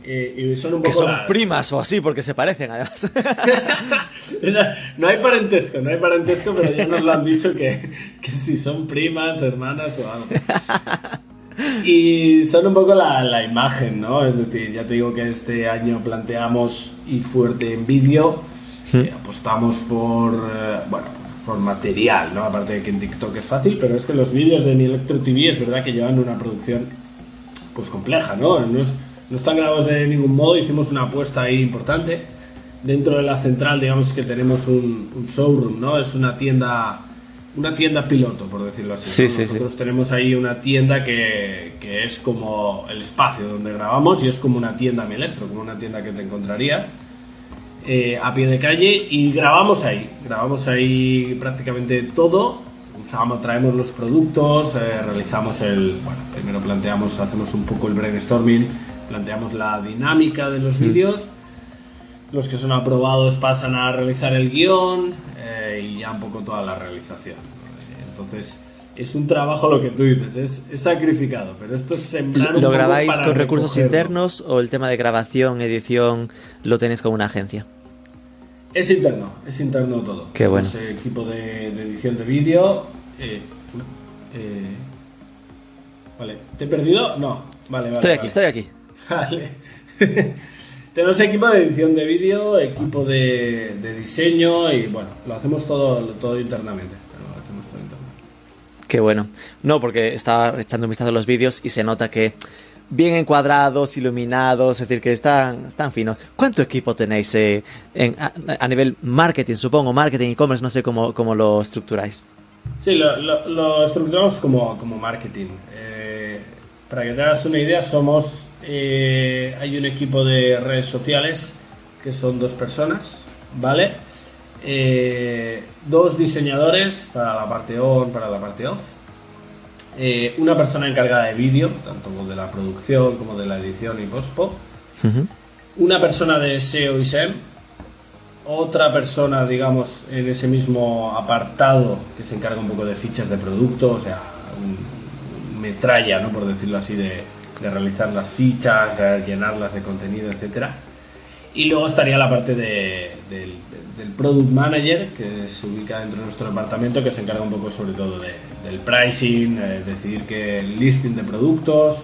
Eh, y son un poco Que son las- primas o así, porque se parecen además. no hay parentesco, no hay parentesco, pero ya nos lo han dicho que, que si son primas, hermanas o algo. Y son un poco la, la imagen, ¿no? Es decir, ya te digo que este año planteamos ir fuerte en vídeo, eh, apostamos por, eh, bueno, por material, ¿no? Aparte de que en TikTok es fácil, pero es que los vídeos de mi Electro TV es verdad que llevan una producción pues compleja, ¿no? No, es- no están grabados de ningún modo, hicimos una apuesta ahí importante. Dentro de la central, digamos que tenemos un, un showroom, ¿no? Es una tienda, una tienda piloto, por decirlo así. Sí, sí. Nosotros tenemos ahí una tienda que, que es como el espacio donde grabamos y es como una tienda Mi Electro, como una tienda que te encontrarías eh, a pie de calle y grabamos ahí, grabamos ahí prácticamente todo, usamos, traemos los productos, eh, realizamos el, bueno, primero planteamos, hacemos un poco el brainstorming, planteamos la dinámica de los vídeos, los que son aprobados pasan a realizar el guion eh, y ya un poco toda la realización. Entonces, es un trabajo lo que tú dices, es, es sacrificado, pero esto es sembrar un ¿Lo poco grabáis para con recursos internos o el tema de grabación, edición, lo tenéis con una agencia? Es interno, es interno todo. Qué bueno. Es eh, equipo de, de edición de vídeo. eh, eh, vale, ¿te he perdido? No, vale, vale. Estoy aquí, vale. estoy aquí. Vale. Tenemos equipo de edición de vídeo, equipo de, de diseño y bueno, lo hacemos todo, todo internamente. Lo hacemos todo internamente. Qué bueno. No, porque estaba echando un vistazo a los vídeos y se nota que bien encuadrados, iluminados, es decir, que están, están finos. ¿Cuánto equipo tenéis eh, en- a, a nivel marketing, supongo? Marketing, e-commerce, no sé cómo, cómo lo estructuráis. Sí, lo, lo- lo estructuramos como, como marketing. Eh, para que te hagas una idea, somos. Eh, hay un equipo de redes sociales que son dos personas, ¿vale? Eh, dos diseñadores para la parte on, para la parte off. Eh, una persona encargada de vídeo, tanto de la producción como de la edición y postpo Ujú. una persona de SEO y SEM, otra persona, digamos, en ese mismo apartado que se encarga un poco de fichas de producto, o sea, un metralla, ¿no? por decirlo así, de, de realizar las fichas, llenarlas de contenido, etcétera. Y luego estaría la parte de- del, product manager, que se ubica dentro de nuestro departamento, que se encarga un poco sobre todo de- del pricing, eh, decidir qué listing de productos,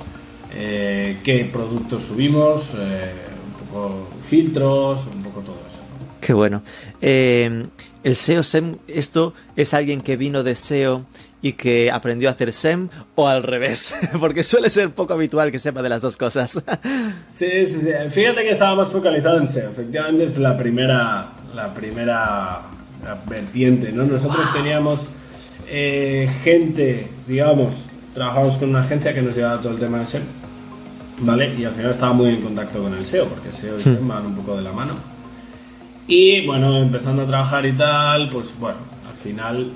eh, qué productos subimos, eh, un poco filtros, un poco todo eso. Qué bueno. El SEO SEM, ¿esto es alguien que vino de SEO y que aprendió a hacer SEM o al revés? Porque suele ser poco habitual que sepa de las dos cosas. Sí, sí, sí. Fíjate que estaba más focalizado en SEO. Efectivamente es la primera, la primera vertiente, ¿no? Nosotros teníamos eh, gente, digamos, trabajamos con una agencia que nos llevaba todo el tema de SEO, ¿vale? Y al final estaba muy en contacto con el SEO, porque SEO y SEM van un poco de la mano. Y bueno, empezando a trabajar y tal, pues bueno, al final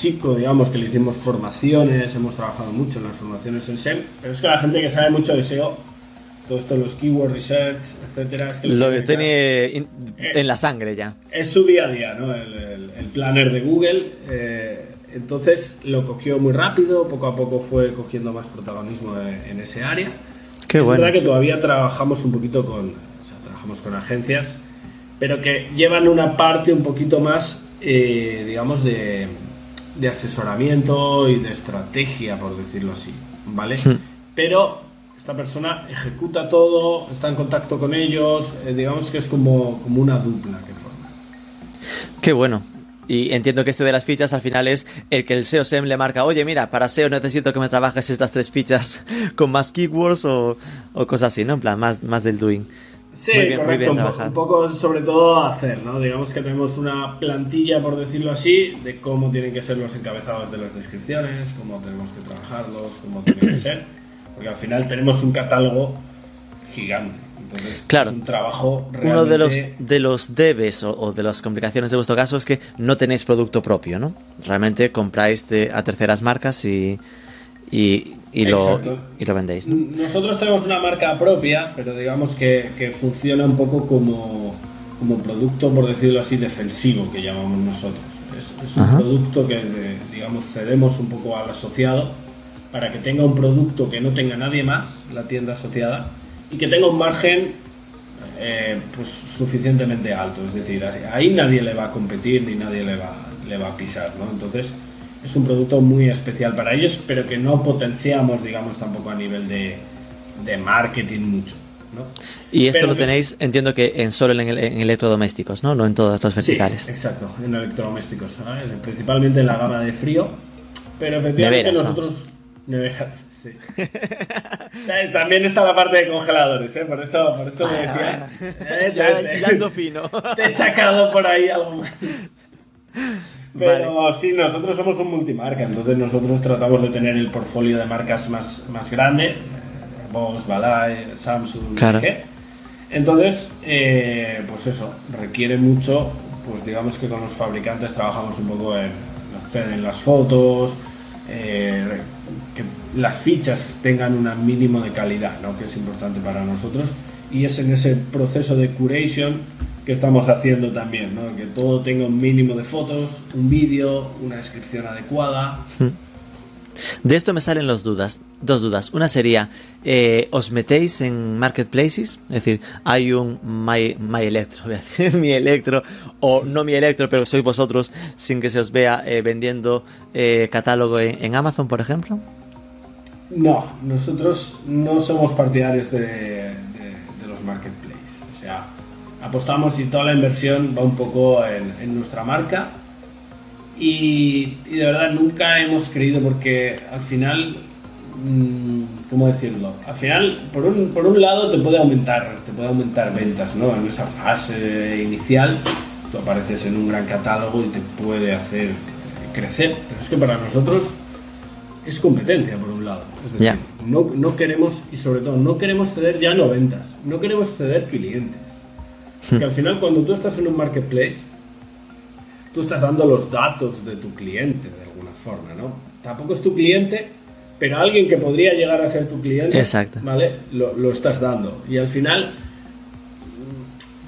chico, digamos, que le hicimos formaciones, hemos trabajado mucho en las formaciones en SEM, pero es que la gente que sabe mucho de SEO, todo esto, los keyword research, etcétera, es que Lo que tiene in- en la sangre ya. es su día a día, ¿no? El, el- el planner de Google. eh, entonces lo cogió muy rápido, poco a poco fue cogiendo más protagonismo en, en ese área. Qué es bueno. verdad que todavía trabajamos un poquito con, o sea, trabajamos con agencias, pero que llevan una parte un poquito más, eh, digamos, de, de asesoramiento y de estrategia, por decirlo así, ¿vale? Pero esta persona ejecuta todo, está en contacto con ellos, eh, digamos que es como, como una dupla que forma. Qué bueno. Y entiendo que este de las fichas al final es el que el SEO SEM le marca, oye, mira, para SEO necesito que me trabajes estas tres fichas con más keywords o, o cosas así, ¿no? En plan, más, más del doing. Sí, Muy bien, muy correcto, bien un, po- trabajado. un poco sobre todo hacer, ¿no? Digamos que tenemos una plantilla, por decirlo así, de cómo tienen que ser los encabezados de las descripciones, cómo tenemos que trabajarlos, cómo tienen que ser, porque al final tenemos un catálogo gigante. Entonces, Claro. es un trabajo Uno de los, realmente- de los debes o, o de las complicaciones de vuestro caso es que no tenéis producto propio, ¿no? Realmente compráis de- a terceras marcas y, y, y lo, y lo vendéis, ¿no? Nosotros tenemos una marca propia, pero digamos que, que funciona un poco como, como producto, por decirlo así, defensivo, que llamamos nosotros. Es, es un Ajá. producto que, digamos, cedemos un poco al asociado para que tenga un producto que no tenga nadie más, la tienda asociada, y que tenga un margen eh, pues suficientemente alto. Es decir, ahí nadie le va a competir ni nadie le va, le va a pisar, ¿no? Entonces es un producto muy especial para ellos, pero que no potenciamos, digamos, tampoco a nivel de, de marketing mucho. ¿no? Y esto lo tenéis, entiendo que en solo en, electrodomésticos, ¿no? No en todas las verticales. Sí, exacto, en electrodomésticos, principalmente en la gama de frío. Pero efectivamente nosotros. Neveras, sí. También está la parte de congeladores, ¿eh? Por eso, por eso me decía. Eh, ya, fino. Te he sacado por ahí algo más. Pero sí, nosotros somos un multimarca, entonces nosotros tratamos de tener el portfolio de marcas más, más grande, Bosch, Balay, Samsung, claro. Entonces, eh, pues eso, requiere mucho, pues digamos que con los fabricantes trabajamos un poco en, en las fotos, eh, que las fichas tengan un mínimo de calidad, ¿no? que es importante para nosotros, y es en ese proceso de curation que estamos haciendo también, ¿no? que todo tenga un mínimo de fotos, un vídeo, una descripción adecuada. De esto me salen dos dudas. Dos dudas. Una sería, eh, ¿os metéis en marketplaces? Es decir, hay un My, my Electro, mi Electro, o no mi Electro, pero sois vosotros, sin que se os vea eh, vendiendo eh, catálogo en, Amazon, por ejemplo. No, nosotros no somos partidarios de, de, los marketplaces. Apostamos y toda la inversión va un poco en, en nuestra marca y, de verdad nunca hemos creído porque al final, mm, ¿cómo decirlo? Al final, por un, por un lado te puede aumentar, te puede aumentar ventas, ¿no? En esa fase inicial tú apareces en un gran catálogo y te puede hacer crecer, pero es que para nosotros es competencia por un lado. Es decir, no, no, queremos, y sobre todo, no queremos ceder ya no ventas, no queremos ceder clientes. Que al final cuando tú estás en un marketplace, tú estás dando los datos de tu cliente de alguna forma, ¿no? Tampoco es tu cliente, pero alguien que podría llegar a ser tu cliente, Exacto. ¿vale? Lo, estás dando. Y al final,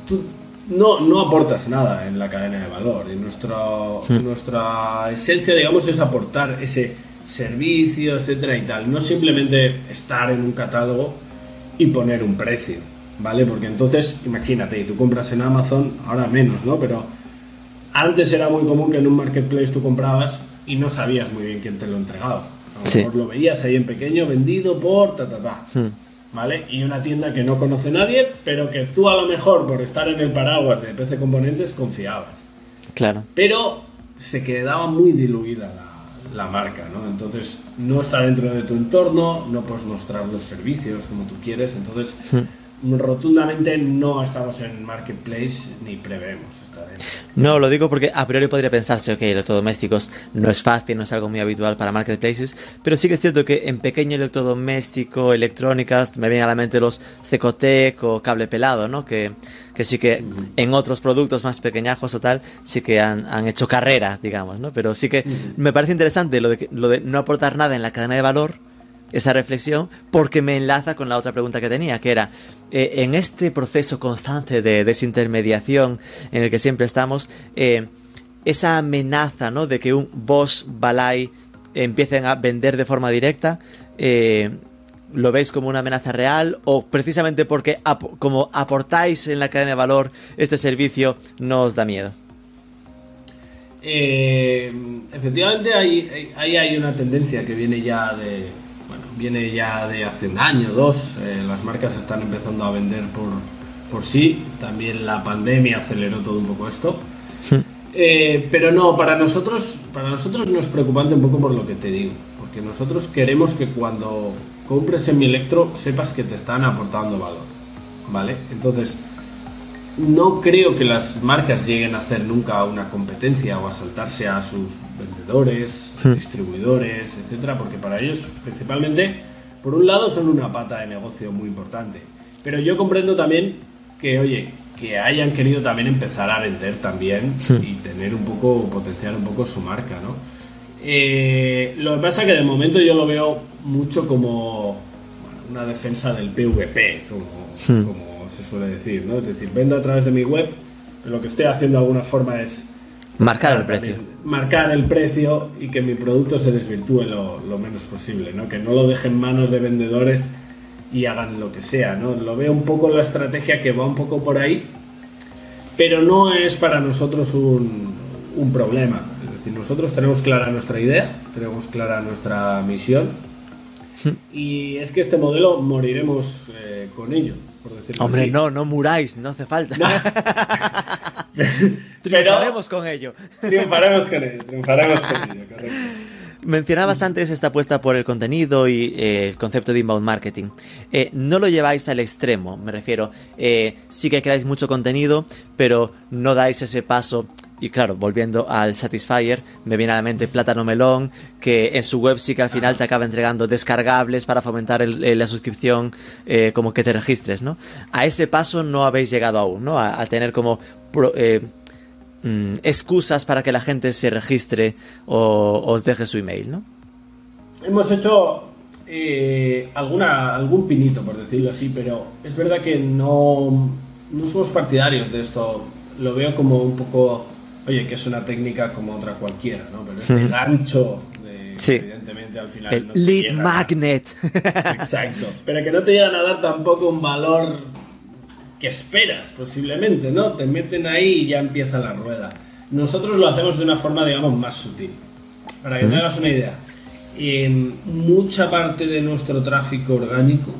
tú no, no aportas nada en la cadena de valor. Y nuestro, hmm. nuestra esencia, digamos, es aportar ese servicio, etcétera y tal. No simplemente estar en un catálogo y poner un precio, ¿vale? Porque entonces, imagínate, tú compras en Amazon, ahora menos, ¿no? Pero antes era muy común que en un marketplace tú comprabas y no sabías muy bien quién te lo entregaba. A lo lo veías ahí en pequeño, vendido por ta ta ta. Hmm. ¿Vale? Y una tienda que no conoce nadie, pero que tú a lo mejor por estar en el paraguas de PC Componentes confiabas. Claro. Pero se quedaba muy diluida la, marca, ¿no? Entonces no está dentro de tu entorno, no puedes mostrar los servicios como tú quieres, entonces hmm. Rotundamente no estamos en marketplace ni prevemos estar en no, lo digo porque a priori podría pensarse, ok, electrodomésticos no es fácil, no es algo muy habitual para marketplaces, pero sí que es cierto que en pequeño electrodoméstico, electrónicas, me vienen a la mente los Cecotec o cable pelado, ¿no? Que, que sí que en otros productos más pequeñajos o tal, sí que han, han hecho carrera, digamos, ¿no? Pero sí que me parece interesante lo de, lo de no aportar nada en la cadena de valor, esa reflexión porque me enlaza con la otra pregunta que tenía, que era, eh, en este proceso constante de desintermediación en el que siempre estamos, eh, esa amenaza ¿no? de que un Bosch Balay empiecen a vender de forma directa, eh, ¿lo veis como una amenaza real o precisamente porque como aportáis en la cadena de valor este servicio no os da miedo? efectivamente, ahí hay una tendencia que viene ya de, viene ya de hace un año, dos, eh, las marcas están empezando a vender por, por sí, también la pandemia aceleró todo un poco esto. Eh, pero no, para nosotros, para nosotros no es preocupante un poco por lo que te digo, porque nosotros queremos que cuando compres en mi electro sepas que te están aportando valor, ¿vale? Entonces, no creo que las marcas lleguen a hacer nunca una competencia o a saltarse a sus vendedores, hmm. distribuidores, etcétera, porque para ellos principalmente, por un lado, son una pata de negocio muy importante. Pero yo comprendo también que, oye, que hayan querido también empezar a vender también hmm. y tener un poco, potenciar un poco su marca, ¿no? Eh, lo que pasa es que de momento yo lo veo mucho como una defensa del PVP, hmm. como, se suele decir, ¿no? Es decir, vendo a través de mi web, pero lo que estoy haciendo de alguna forma es Marcar el precio. Marcar el precio y que mi producto se desvirtúe lo, menos posible, ¿no? Que no lo deje en manos de vendedores y hagan lo que sea, ¿no? Lo veo un poco la estrategia que va un poco por ahí, pero no es para nosotros un, un problema. Es decir, nosotros tenemos clara nuestra idea, tenemos clara nuestra misión y es que este modelo moriremos eh, con ello. Por decirlo Hombre, así. no, no muráis, no hace falta. Triunfaremos con ello. triunfaremos con ello, triunfaremos con ello, correcto. Mencionabas antes esta apuesta por el contenido y eh, el concepto de inbound marketing. Eh, no lo lleváis al extremo, me refiero. eh, sí que creáis mucho contenido, pero no dais ese paso. Y claro, volviendo al Satisfyer, me viene a la mente Plátano Melón, que en su web sí que al final te acaba entregando descargables para fomentar eh, la suscripción, eh, como que te registres, ¿no? A ese paso no habéis llegado aún, ¿no? A, a tener como pro- eh, mm, excusas para que la gente se registre o os deje su email, ¿no? Hemos hecho eh, alguna, algún pinito, por decirlo así, pero es verdad que no, no somos partidarios de esto. Lo veo como un poco, oye, que es una técnica como otra cualquiera, ¿no? Pero este gancho, de, Sí. evidentemente al final... El no lead llega. magnet. Exacto. Pero que no te llegan a dar tampoco un valor que esperas, posiblemente, ¿no? Te meten ahí y ya empieza la rueda. Nosotros lo hacemos de una forma, digamos, más sutil. Para que te hagas una idea. mucha parte de nuestro tráfico orgánico,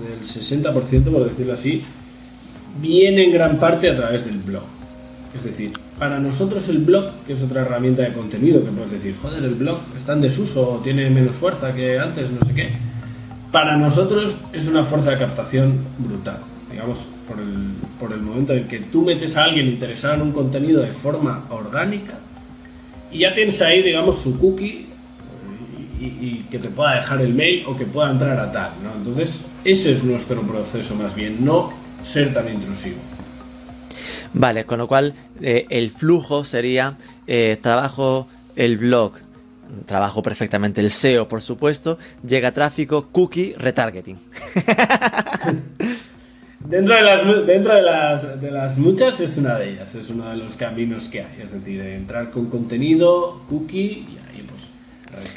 del 60%, por decirlo así, viene en gran parte a través del blog. Es decir, para nosotros el blog, que es otra herramienta de contenido, que puedes decir, joder, el blog está en desuso, o tiene menos fuerza que antes, no sé qué. Para nosotros es una fuerza de captación brutal. Digamos, por el, por el momento en que tú metes a alguien interesado en un contenido de forma orgánica y ya tienes ahí, digamos, su cookie y, y que te pueda dejar el mail o que pueda entrar a tal, ¿no? Entonces, ese es nuestro proceso más bien, no ser tan intrusivo. Vale, con lo cual eh, el flujo sería eh, trabajo el blog, trabajo perfectamente el SEO, por supuesto, llega tráfico, cookie, retargeting. Dentro de las, dentro de las, de las muchas es una de ellas, es uno de los caminos que hay, es decir, entrar con contenido, cookie y.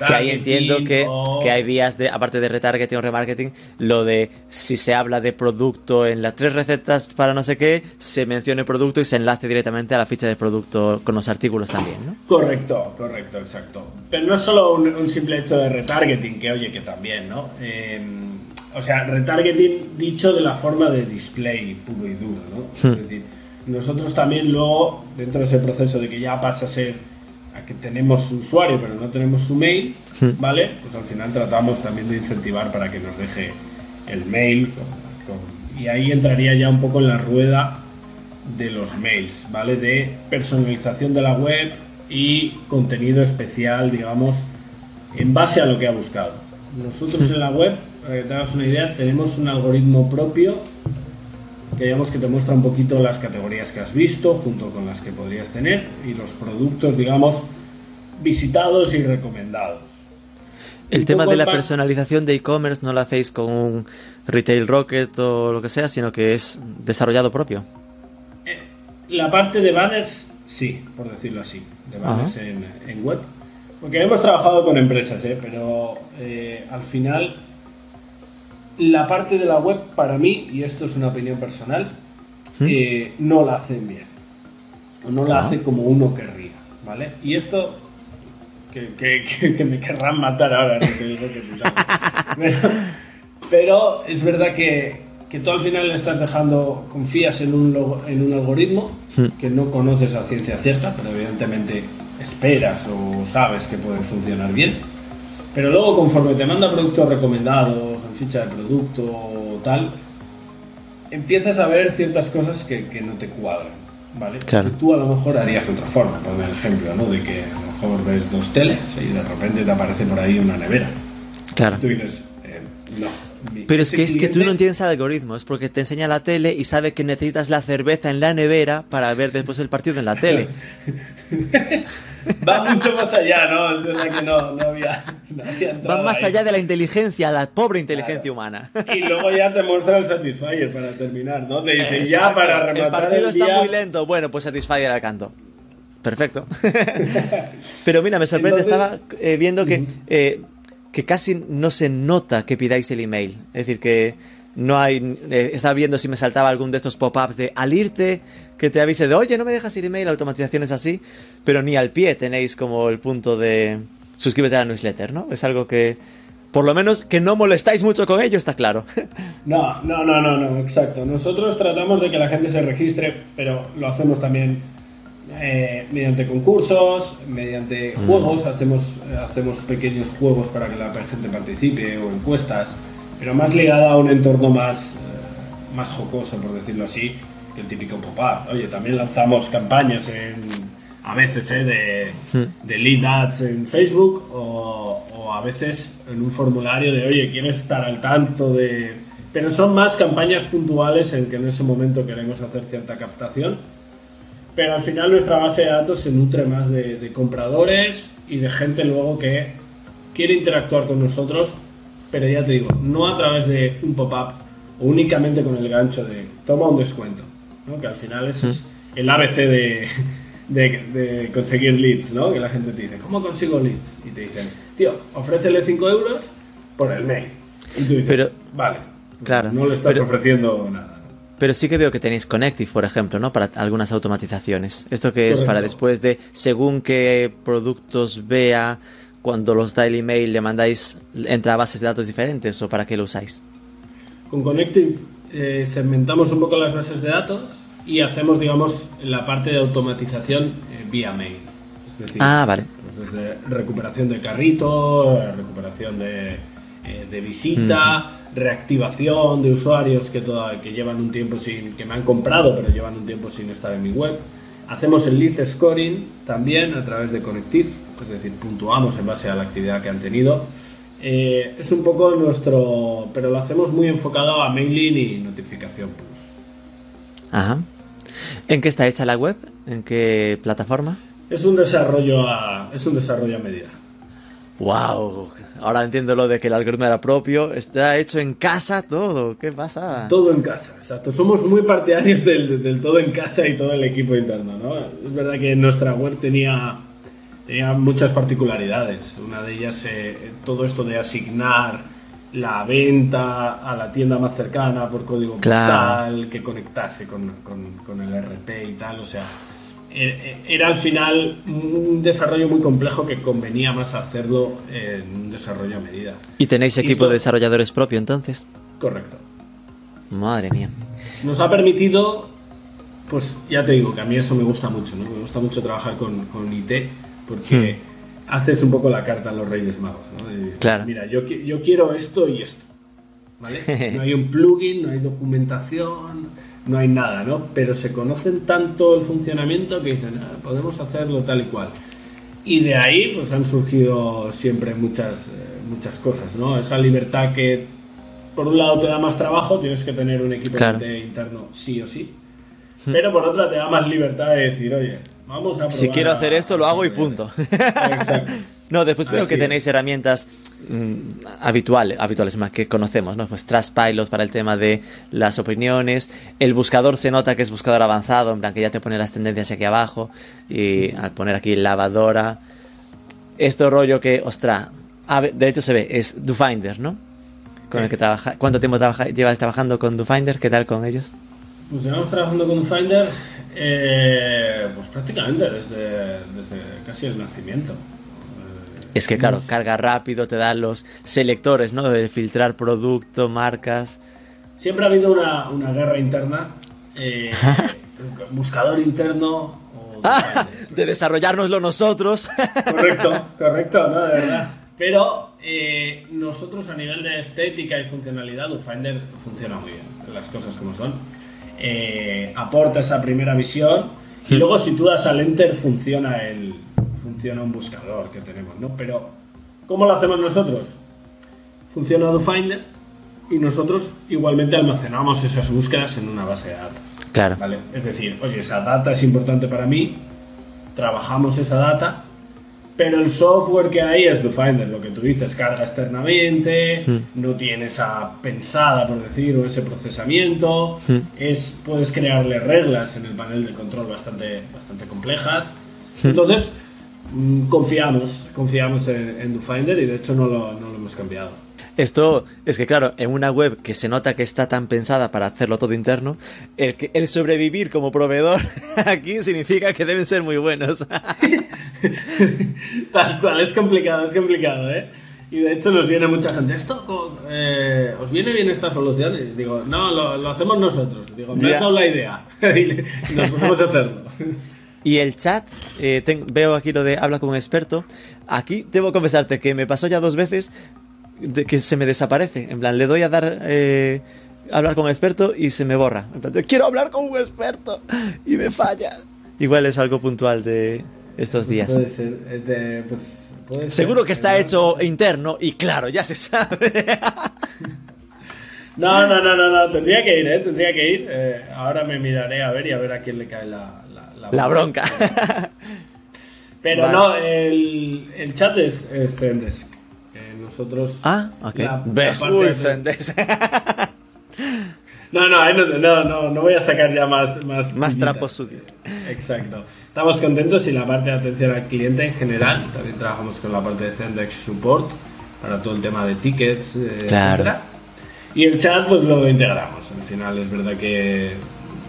Que ahí entiendo que, que hay vías de, aparte de retargeting o remarketing, lo de si se habla de producto en las tres recetas para no sé qué, se mencione producto y se enlace directamente a la ficha de producto con los artículos también, ¿no? Correcto, correcto, exacto. Pero no es solo un, un simple hecho de retargeting, que oye, que también, ¿no? Eh, o sea, retargeting dicho de la forma de display puro y duro, ¿no? Es decir, nosotros también luego, dentro de ese proceso de que ya pasa a ser a que tenemos su usuario pero no tenemos su mail, ¿vale? Pues al final tratamos también de incentivar para que nos deje el mail con- con- y ahí entraría ya un poco en la rueda de los mails, ¿vale? De personalización de la web y contenido especial, digamos, en base a lo que ha buscado. Nosotros en la web, para que te hagas una idea, tenemos un algoritmo propio que digamos que te muestra un poquito las categorías que has visto junto con las que podrías tener y los productos, digamos, visitados y recomendados. El tema de la personalización de e-commerce no lo hacéis con un Retail Rocket o lo que sea, sino que es desarrollado propio. La parte de banners, sí, por decirlo así, de banners en, en web. Porque hemos trabajado con empresas, ¿eh? pero eh, al final la parte de la web para mí, y esto es una opinión personal, eh, no la hacen bien. O no la hacen como uno querría, ¿vale? Y esto, que, que- que- me querrán matar ahora, no te digo que. Pero, pero es verdad que, que tú al final le estás dejando, confías en un, en un algoritmo que no conoces a ciencia cierta, pero evidentemente esperas o sabes que puede funcionar bien. Pero luego conforme te manda productos recomendados, en ficha de producto o tal, empiezas a ver ciertas cosas que, que no te cuadran, ¿vale? Claro. Que tú a lo mejor harías de otra forma, el ejemplo, ¿no? De que a lo mejor ves dos teles y de repente te aparece por ahí una nevera. Claro. Y tú dices, eh, no. Pero es que es que tú no entiendes el algoritmo, es porque te enseña la tele y sabe que necesitas la cerveza en la nevera para ver después el partido en la tele. Va mucho más allá, ¿no? Es verdad que no, no había... no había Va más ahí. allá de la inteligencia, la pobre inteligencia humana. Y luego ya te muestra el Satisfyer para terminar, ¿no? Te dice, ya para rematar El partido el está muy lento. Bueno, pues Satisfyer al canto. Perfecto. Pero mira, me sorprende, Entonces- estaba eh, viendo que, eh, que casi no se nota que pidáis el email. Es decir, que no hay... eh, estaba viendo si me saltaba algún de estos pop-ups de al irte, que te avise de, oye, no me dejas ir email, automatizaciones así, pero ni al pie tenéis como el punto de suscríbete a la newsletter, ¿no? Es algo que, por lo menos, que no molestáis mucho con ello, está claro. No, no, no, no, no, exacto. Nosotros tratamos de que la gente se registre, pero lo hacemos también eh, mediante concursos, mediante juegos, hacemos, eh, hacemos pequeños juegos para que la gente participe o encuestas, pero más ligada a un entorno más, eh, más jocoso, por decirlo así, que el típico pop-up. Oye, también lanzamos campañas en, a veces eh, de, de lead ads en Facebook o, o a veces en un formulario de, oye, ¿quieres estar al tanto de...? Pero son más campañas puntuales en que en ese momento queremos hacer cierta captación pero al final nuestra base de datos se nutre más de, de compradores y de gente luego que quiere interactuar con nosotros, pero ya te digo, no a través de un pop-up o únicamente con el gancho de toma un descuento, ¿no? que al final es el ABC de, de, de conseguir leads, ¿no? que la gente te dice, ¿cómo consigo leads? Y te dicen, tío, ofrécele 5 euros por el mail. Y tú dices, Pero- vale, Claro, no le estás pero- ofreciendo nada. Pero sí que veo que tenéis Connective, por ejemplo, ¿no? Para algunas automatizaciones. Esto que es para después de, según qué productos vea, cuando los da el email, le mandáis, entra a bases de datos diferentes o para qué lo usáis. Con Connective eh, segmentamos un poco las bases de datos y hacemos, digamos, la parte de automatización eh, vía mail. Es decir, Ah, vale. pues desde recuperación de carrito, recuperación de, eh, de visita, reactivación de usuarios que, toda- que llevan un tiempo sin, que me han comprado, pero llevan un tiempo sin estar en mi web. Hacemos el lead scoring también a través de Connective, es decir, puntuamos en base a la actividad que han tenido. Eh, es un poco nuestro, pero lo hacemos muy enfocado a mailing y notificación push. Ajá. ¿En qué está hecha la web? ¿En qué plataforma? Es un desarrollo a, es un desarrollo a medida. ¡Wow! Ahora entiendo lo de que el algoritmo era propio. Está hecho en casa todo. ¿Qué pasa? Todo en casa, exacto. Somos muy partidarios del, del todo en casa y todo el equipo interno, ¿no? Es verdad que nuestra web tenía, tenía muchas particularidades. Una de ellas, eh, todo esto de asignar la venta a la tienda más cercana por código Claro. postal, que conectase con, con- con el RP y tal, o sea... eh, Era al final un desarrollo muy complejo que convenía más hacerlo en un desarrollo a medida. ¿Y tenéis equipo esto- de desarrolladores propio entonces? Correcto. Madre mía. nos ha permitido, pues ya te digo que a mí eso me gusta mucho, ¿no? Me gusta mucho trabajar con, con IT porque haces un poco la carta a los Reyes Magos, ¿no? Dices, Claro. Mira, yo, yo quiero esto y esto, ¿vale? No hay un plugin, no hay documentación, no hay nada, ¿no? Pero se conocen tanto el funcionamiento que dicen, "Ah, podemos hacerlo tal y cual. Y de ahí pues han surgido siempre muchas, eh, muchas cosas, ¿no? Esa libertad que por un lado te da más trabajo, tienes que tener un equipo Claro. de IT interno sí o sí. Pero por otra te da más libertad de decir, oye, vamos a Si probar quiero a- hacer esto, lo hago y punto. esto". Exacto. No, después veo Así que es. tenéis herramientas mm, habituales, habituales más que conocemos, ¿no? Pues Trustpilot para el tema de las opiniones, el buscador se nota que es buscador avanzado, en plan que ya te pone las tendencias aquí abajo y al poner aquí lavadora, esto rollo que, ostra, de hecho se ve, es DoFinder, ¿no? Con Sí. el que trabaja, ¿cuánto tiempo trabaja, llevas trabajando con DoFinder? ¿Qué tal con ellos? Pues llevamos trabajando con Finder eh, pues prácticamente desde, desde casi el nacimiento. Es que claro, carga rápido, te dan los selectores, ¿no? De filtrar producto, marcas. Siempre ha habido una, una guerra interna, eh, buscador interno o Finder. de desarrollárnoslo nosotros. Correcto, correcto, no, de verdad. Pero eh, nosotros a nivel de estética y funcionalidad, Finder funciona muy bien, las cosas como son. Eh, aporta esa primera visión y luego si tú das al enter funciona el funciona un buscador que tenemos, ¿no? Pero ¿cómo lo hacemos nosotros? Funciona Finder y nosotros igualmente almacenamos esas búsquedas en una base de datos. Claro. ¿vale? Es decir, oye, esa data es importante para mí, trabajamos esa data, pero el software que hay es DoFinder, lo que tú dices, carga externamente, no tiene esa pensada, por decir, o ese procesamiento, es, puedes crearle reglas en el panel de control bastante, bastante complejas. Entonces, mm, confiamos, confiamos en, en DoFinder y de hecho no lo, no lo hemos cambiado. Esto es que, claro, en una web que se nota que está tan pensada para hacerlo todo interno, el, que- el sobrevivir como proveedor aquí significa que deben ser muy buenos. Tal cual, es complicado, es complicado, ¿eh? Y de hecho nos viene mucha gente, ¿esto eh, os viene bien esta solución? Y digo, no, lo, lo hacemos nosotros. Digo, me has dado la idea. y nos ponemos a hacerlo. Y el chat, eh, veo aquí lo de habla con un experto. Aquí debo confesarte que me pasó ya dos veces de que se me desaparece. En plan, le doy a dar eh, hablar con un experto y se me borra. En plan, quiero hablar con un experto y me falla. Igual es algo puntual de estos días. Puede ser, eh, de- pues, puede ser. Seguro que está hecho interno y claro, ya se sabe. No, no, no, no, no, tendría que ir, ¿eh? Tendría que ir. Eh, ahora me miraré a ver y a ver a quién le cae la, la, La bronca. Pero Vale. no, el, el chat es, es Zendesk. Eh, nosotros. ah, ok. la- la Ves, parte uy, de- Zendesk. No, no, no, no, no, no voy a sacar ya más. Más, Más trapos sucios. Exacto. Estamos contentos y la parte de atención al cliente en general. También trabajamos con la parte de Zendesk Support para todo el tema de tickets, eh, Claro. etcétera. Y el chat, pues lo integramos. Al final es verdad que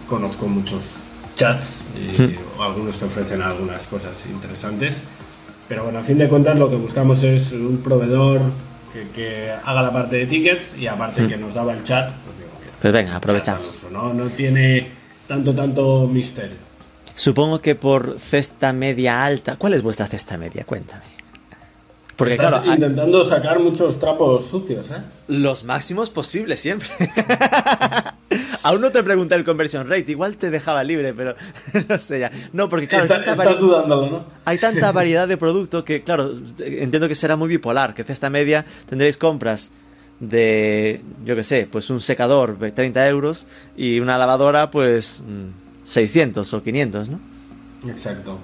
conozco muchos chats y Hmm. algunos te ofrecen algunas cosas interesantes. Pero bueno, a fin de cuentas lo que buscamos es un proveedor que, que haga la parte de tickets y aparte que nos daba el chat, pues digo, Pues venga, aprovechamos. ¿no? no tiene tanto, tanto misterio. Supongo que por cesta media alta. ¿Cuál es vuestra cesta media? Cuéntame. Porque Estás claro, hay- intentando sacar muchos trapos sucios, ¿eh? los máximos posibles siempre. Aún no te pregunté el conversion rate, igual te dejaba libre, pero no sé ya. No, porque claro, hay Está- tanta, estás vari- dudándolo, ¿no? hay tanta variedad de producto que, claro, entiendo que será muy bipolar, que cesta media tendréis compras de, yo qué sé, pues un secador de 30 euros y una lavadora, pues mm, 600 o 500, ¿no? Exacto.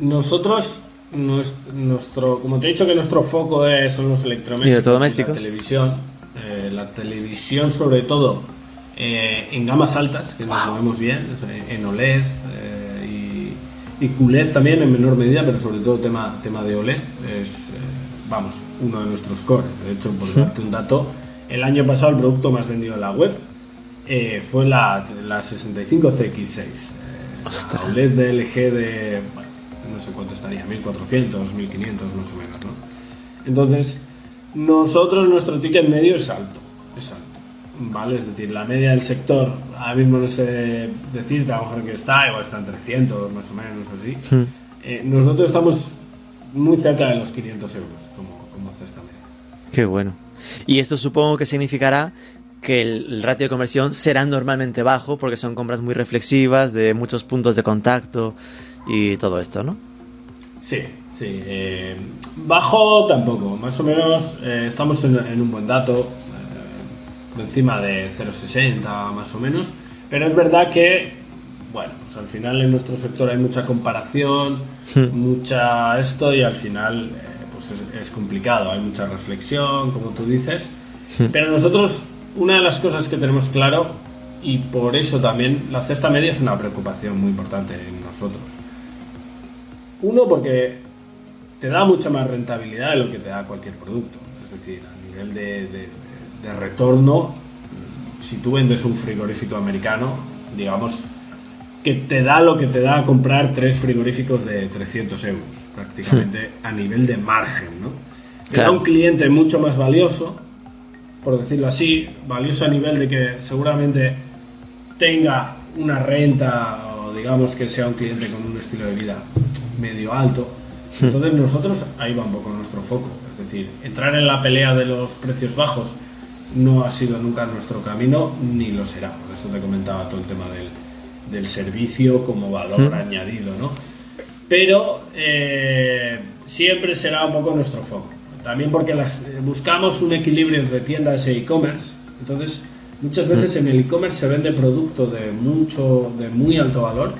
Nosotros, nues- nuestro, como te he dicho que nuestro foco es, son los electrodomésticos. Y. La televisión, eh, la televisión sobre todo eh, en gamas altas, que nos movemos bien, en OLED eh, y, y QLED también en menor medida, pero sobre todo tema, tema de OLED es, eh, vamos, uno de nuestros cores. De hecho, por darte un dato, el año pasado el producto más vendido en la web eh, fue la, la 65 CX6. eh, la OLED de LG de, bueno, no sé cuánto estaría, 1400, 1500 más o menos, ¿no? Entonces, nosotros, nuestro ticket medio es alto, es alto, ¿vale? Es decir, la media del sector, ahora mismo no sé decirte, a lo mejor que está, igual está en 300 más o menos, así. Eh, nosotros estamos muy cerca de los 500 euros como, como cesta media. Qué bueno. Y esto supongo que significará que el, ratio de conversión será normalmente bajo porque son compras muy reflexivas, de muchos puntos de contacto y todo esto, ¿no? Sí, sí. eh, bajo tampoco, más o menos eh, estamos en, en un buen dato, encima de 0,60 más o menos, pero es verdad que, bueno, pues al final en nuestro sector hay mucha comparación, mucha esto y al final eh, pues es, es complicado, hay mucha reflexión, como tú dices, pero nosotros una de las cosas que tenemos claro y por eso también la cesta media es una preocupación muy importante en nosotros. Uno, porque te da mucha más rentabilidad de lo que te da cualquier producto. Es decir, a nivel de, de- de retorno, si tú vendes un frigorífico americano, digamos que te da lo que te da comprar tres frigoríficos de 300 euros, prácticamente a nivel de margen, ¿no? Te da Claro. un cliente mucho más valioso, por decirlo así, valioso a nivel de que seguramente tenga una renta o digamos que sea un cliente con un estilo de vida medio alto. Entonces nosotros ahí va un poco nuestro foco. Es decir, entrar en la pelea de los precios bajos no ha sido nunca nuestro camino ni lo será. Por eso te comentaba todo el tema del, del servicio como valor añadido, ¿no? Pero eh, siempre será un poco nuestro foco. También porque las, eh, buscamos un equilibrio entre tiendas e e-commerce. Entonces, muchas veces en el e-commerce se vende producto de mucho, de muy alto valor,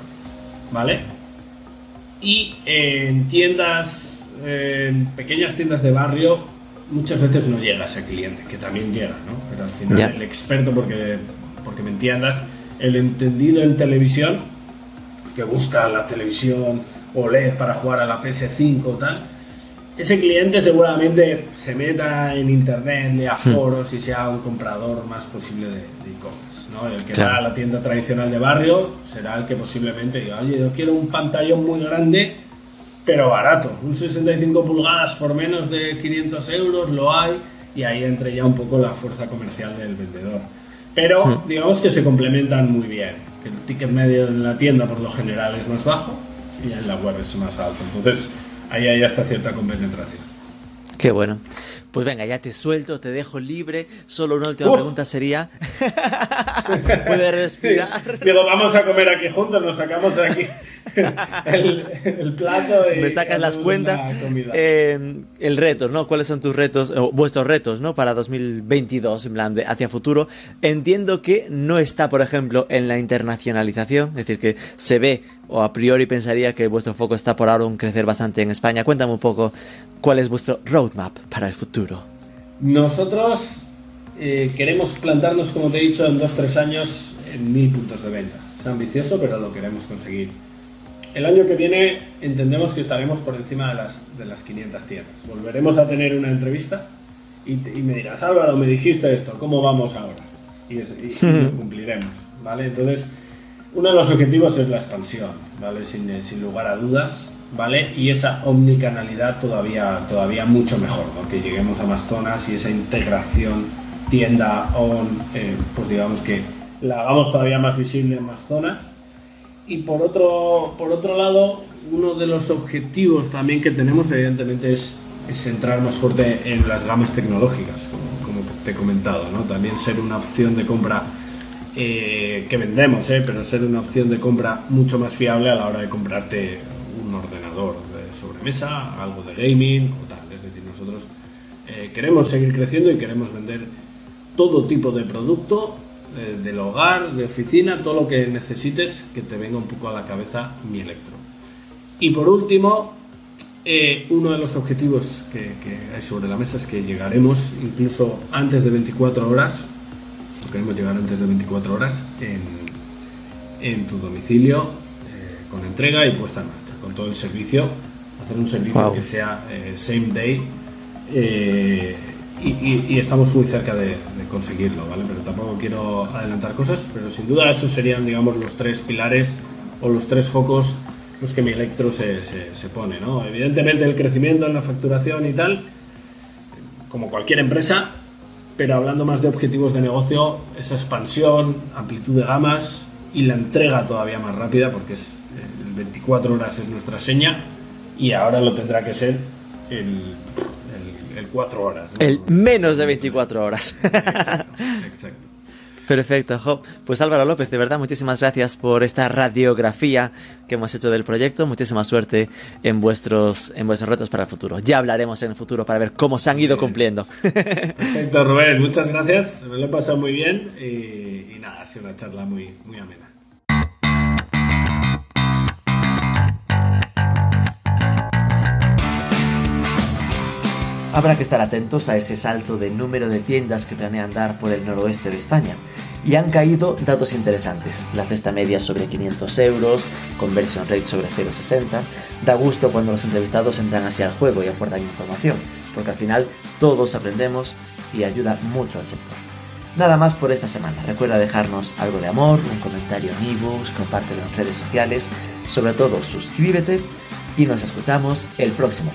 ¿vale? Y en tiendas, en pequeñas tiendas de barrio, muchas veces no llega ese cliente, que también llega, ¿no? Pero al final Ya. el experto, porque, porque me entiendas, el entendido en televisión, que busca la televisión OLED para jugar a la PS5 o tal, ese cliente seguramente se meta en internet, lea foros y sea un comprador más posible de e-commerce. ¿no? El que va a la tienda tradicional de barrio será el que posiblemente diga, oye, yo quiero un pantallón muy grande, pero barato. Un 65 pulgadas por menos de 500 euros lo hay y ahí entre ya un poco la fuerza comercial del vendedor. Pero digamos que se complementan muy bien. Que el ticket medio en la tienda por lo general es más bajo y en la web es más alto. Entonces ahí hay hasta cierta compenetración. Qué bueno. Pues venga, ya te suelto, te dejo libre. Solo una última pregunta sería: ¿puedes respirar? Digo, vamos a comer aquí juntos, nos sacamos aquí el, plato y. Me sacas las cuentas. Eh, el reto, ¿no? ¿Cuáles son tus retos, vuestros retos, ¿no? Para 2022, en plan, de hacia futuro. Entiendo que no está, por ejemplo, en la internacionalización, es decir, que se ve o a priori pensaría que vuestro foco está por ahora en crecer bastante en España. Cuéntame un poco cuál es vuestro roadmap para el futuro. Nosotros eh, queremos plantarnos, como te he dicho, en 2-3 años en mil puntos de venta. Es ambicioso, pero lo queremos conseguir. El año que viene entendemos que estaremos por encima de las, de las 500 tiendas. Volveremos a tener una entrevista y, me dirás, Álvaro, me dijiste esto, ¿cómo vamos ahora? Y, lo cumpliremos, ¿vale? Entonces, uno de los objetivos es la expansión, ¿vale? Sin, sin lugar a dudas. ¿vale? Y esa omnicanalidad todavía, todavía mucho mejor, que lleguemos a más zonas y esa integración tienda-on, eh, pues digamos que la hagamos todavía más visible en más zonas. Y por otro, por otro lado, uno de los objetivos también que tenemos, evidentemente, es, centrar más fuerte en las gamas tecnológicas, como, te he comentado, ¿no? También ser una opción de compra eh, que vendemos, ¿eh? pero ser una opción de compra mucho más fiable a la hora de comprarte un ordenador de sobremesa, algo de gaming o tal. Es decir, nosotros eh, queremos seguir creciendo y queremos vender todo tipo de producto eh, del hogar, de oficina, todo lo que necesites que te venga un poco a la cabeza mi electro. Y por último, eh, uno de los objetivos que, hay sobre la mesa es que llegaremos incluso antes de 24 horas, queremos llegar antes de 24 horas en, en tu domicilio con entrega y puesta en marcha con todo el servicio, hacer un servicio que sea eh, same day y, estamos muy cerca de, conseguirlo, ¿vale? Pero tampoco quiero adelantar cosas, pero sin duda esos serían, digamos, los tres pilares o los tres focos los que mi electro se, se, pone, ¿no? Evidentemente el crecimiento en la facturación y tal, como cualquier empresa, pero hablando más de objetivos de negocio, esa expansión, amplitud de gamas y la entrega todavía más rápida, porque es 24 horas es nuestra seña y ahora lo tendrá que ser el, el, 4 horas. El menos de 24 horas. Exacto. Perfecto, Job. Pues Álvaro López, de verdad, muchísimas gracias por esta radiografía que hemos hecho del proyecto. Muchísima suerte en vuestros, en vuestros retos para el futuro. Ya hablaremos en el futuro para ver cómo se han ido cumpliendo. Perfecto, Rubén. Muchas gracias. Me lo he pasado muy bien y, y nada, ha sido una charla muy, muy amena. Habrá que estar atentos a ese salto de número de tiendas que planean dar por el noroeste de España. Y han caído datos interesantes. La cesta media sobre 500 euros, conversion rate sobre 0,60. Da gusto cuando los entrevistados entran hacia el juego y aportan información, porque al final todos aprendemos y ayuda mucho al sector. Nada más por esta semana. Recuerda dejarnos algo de amor, un comentario en ebooks, compártelo en redes sociales. Sobre todo, suscríbete y nos escuchamos el próximo.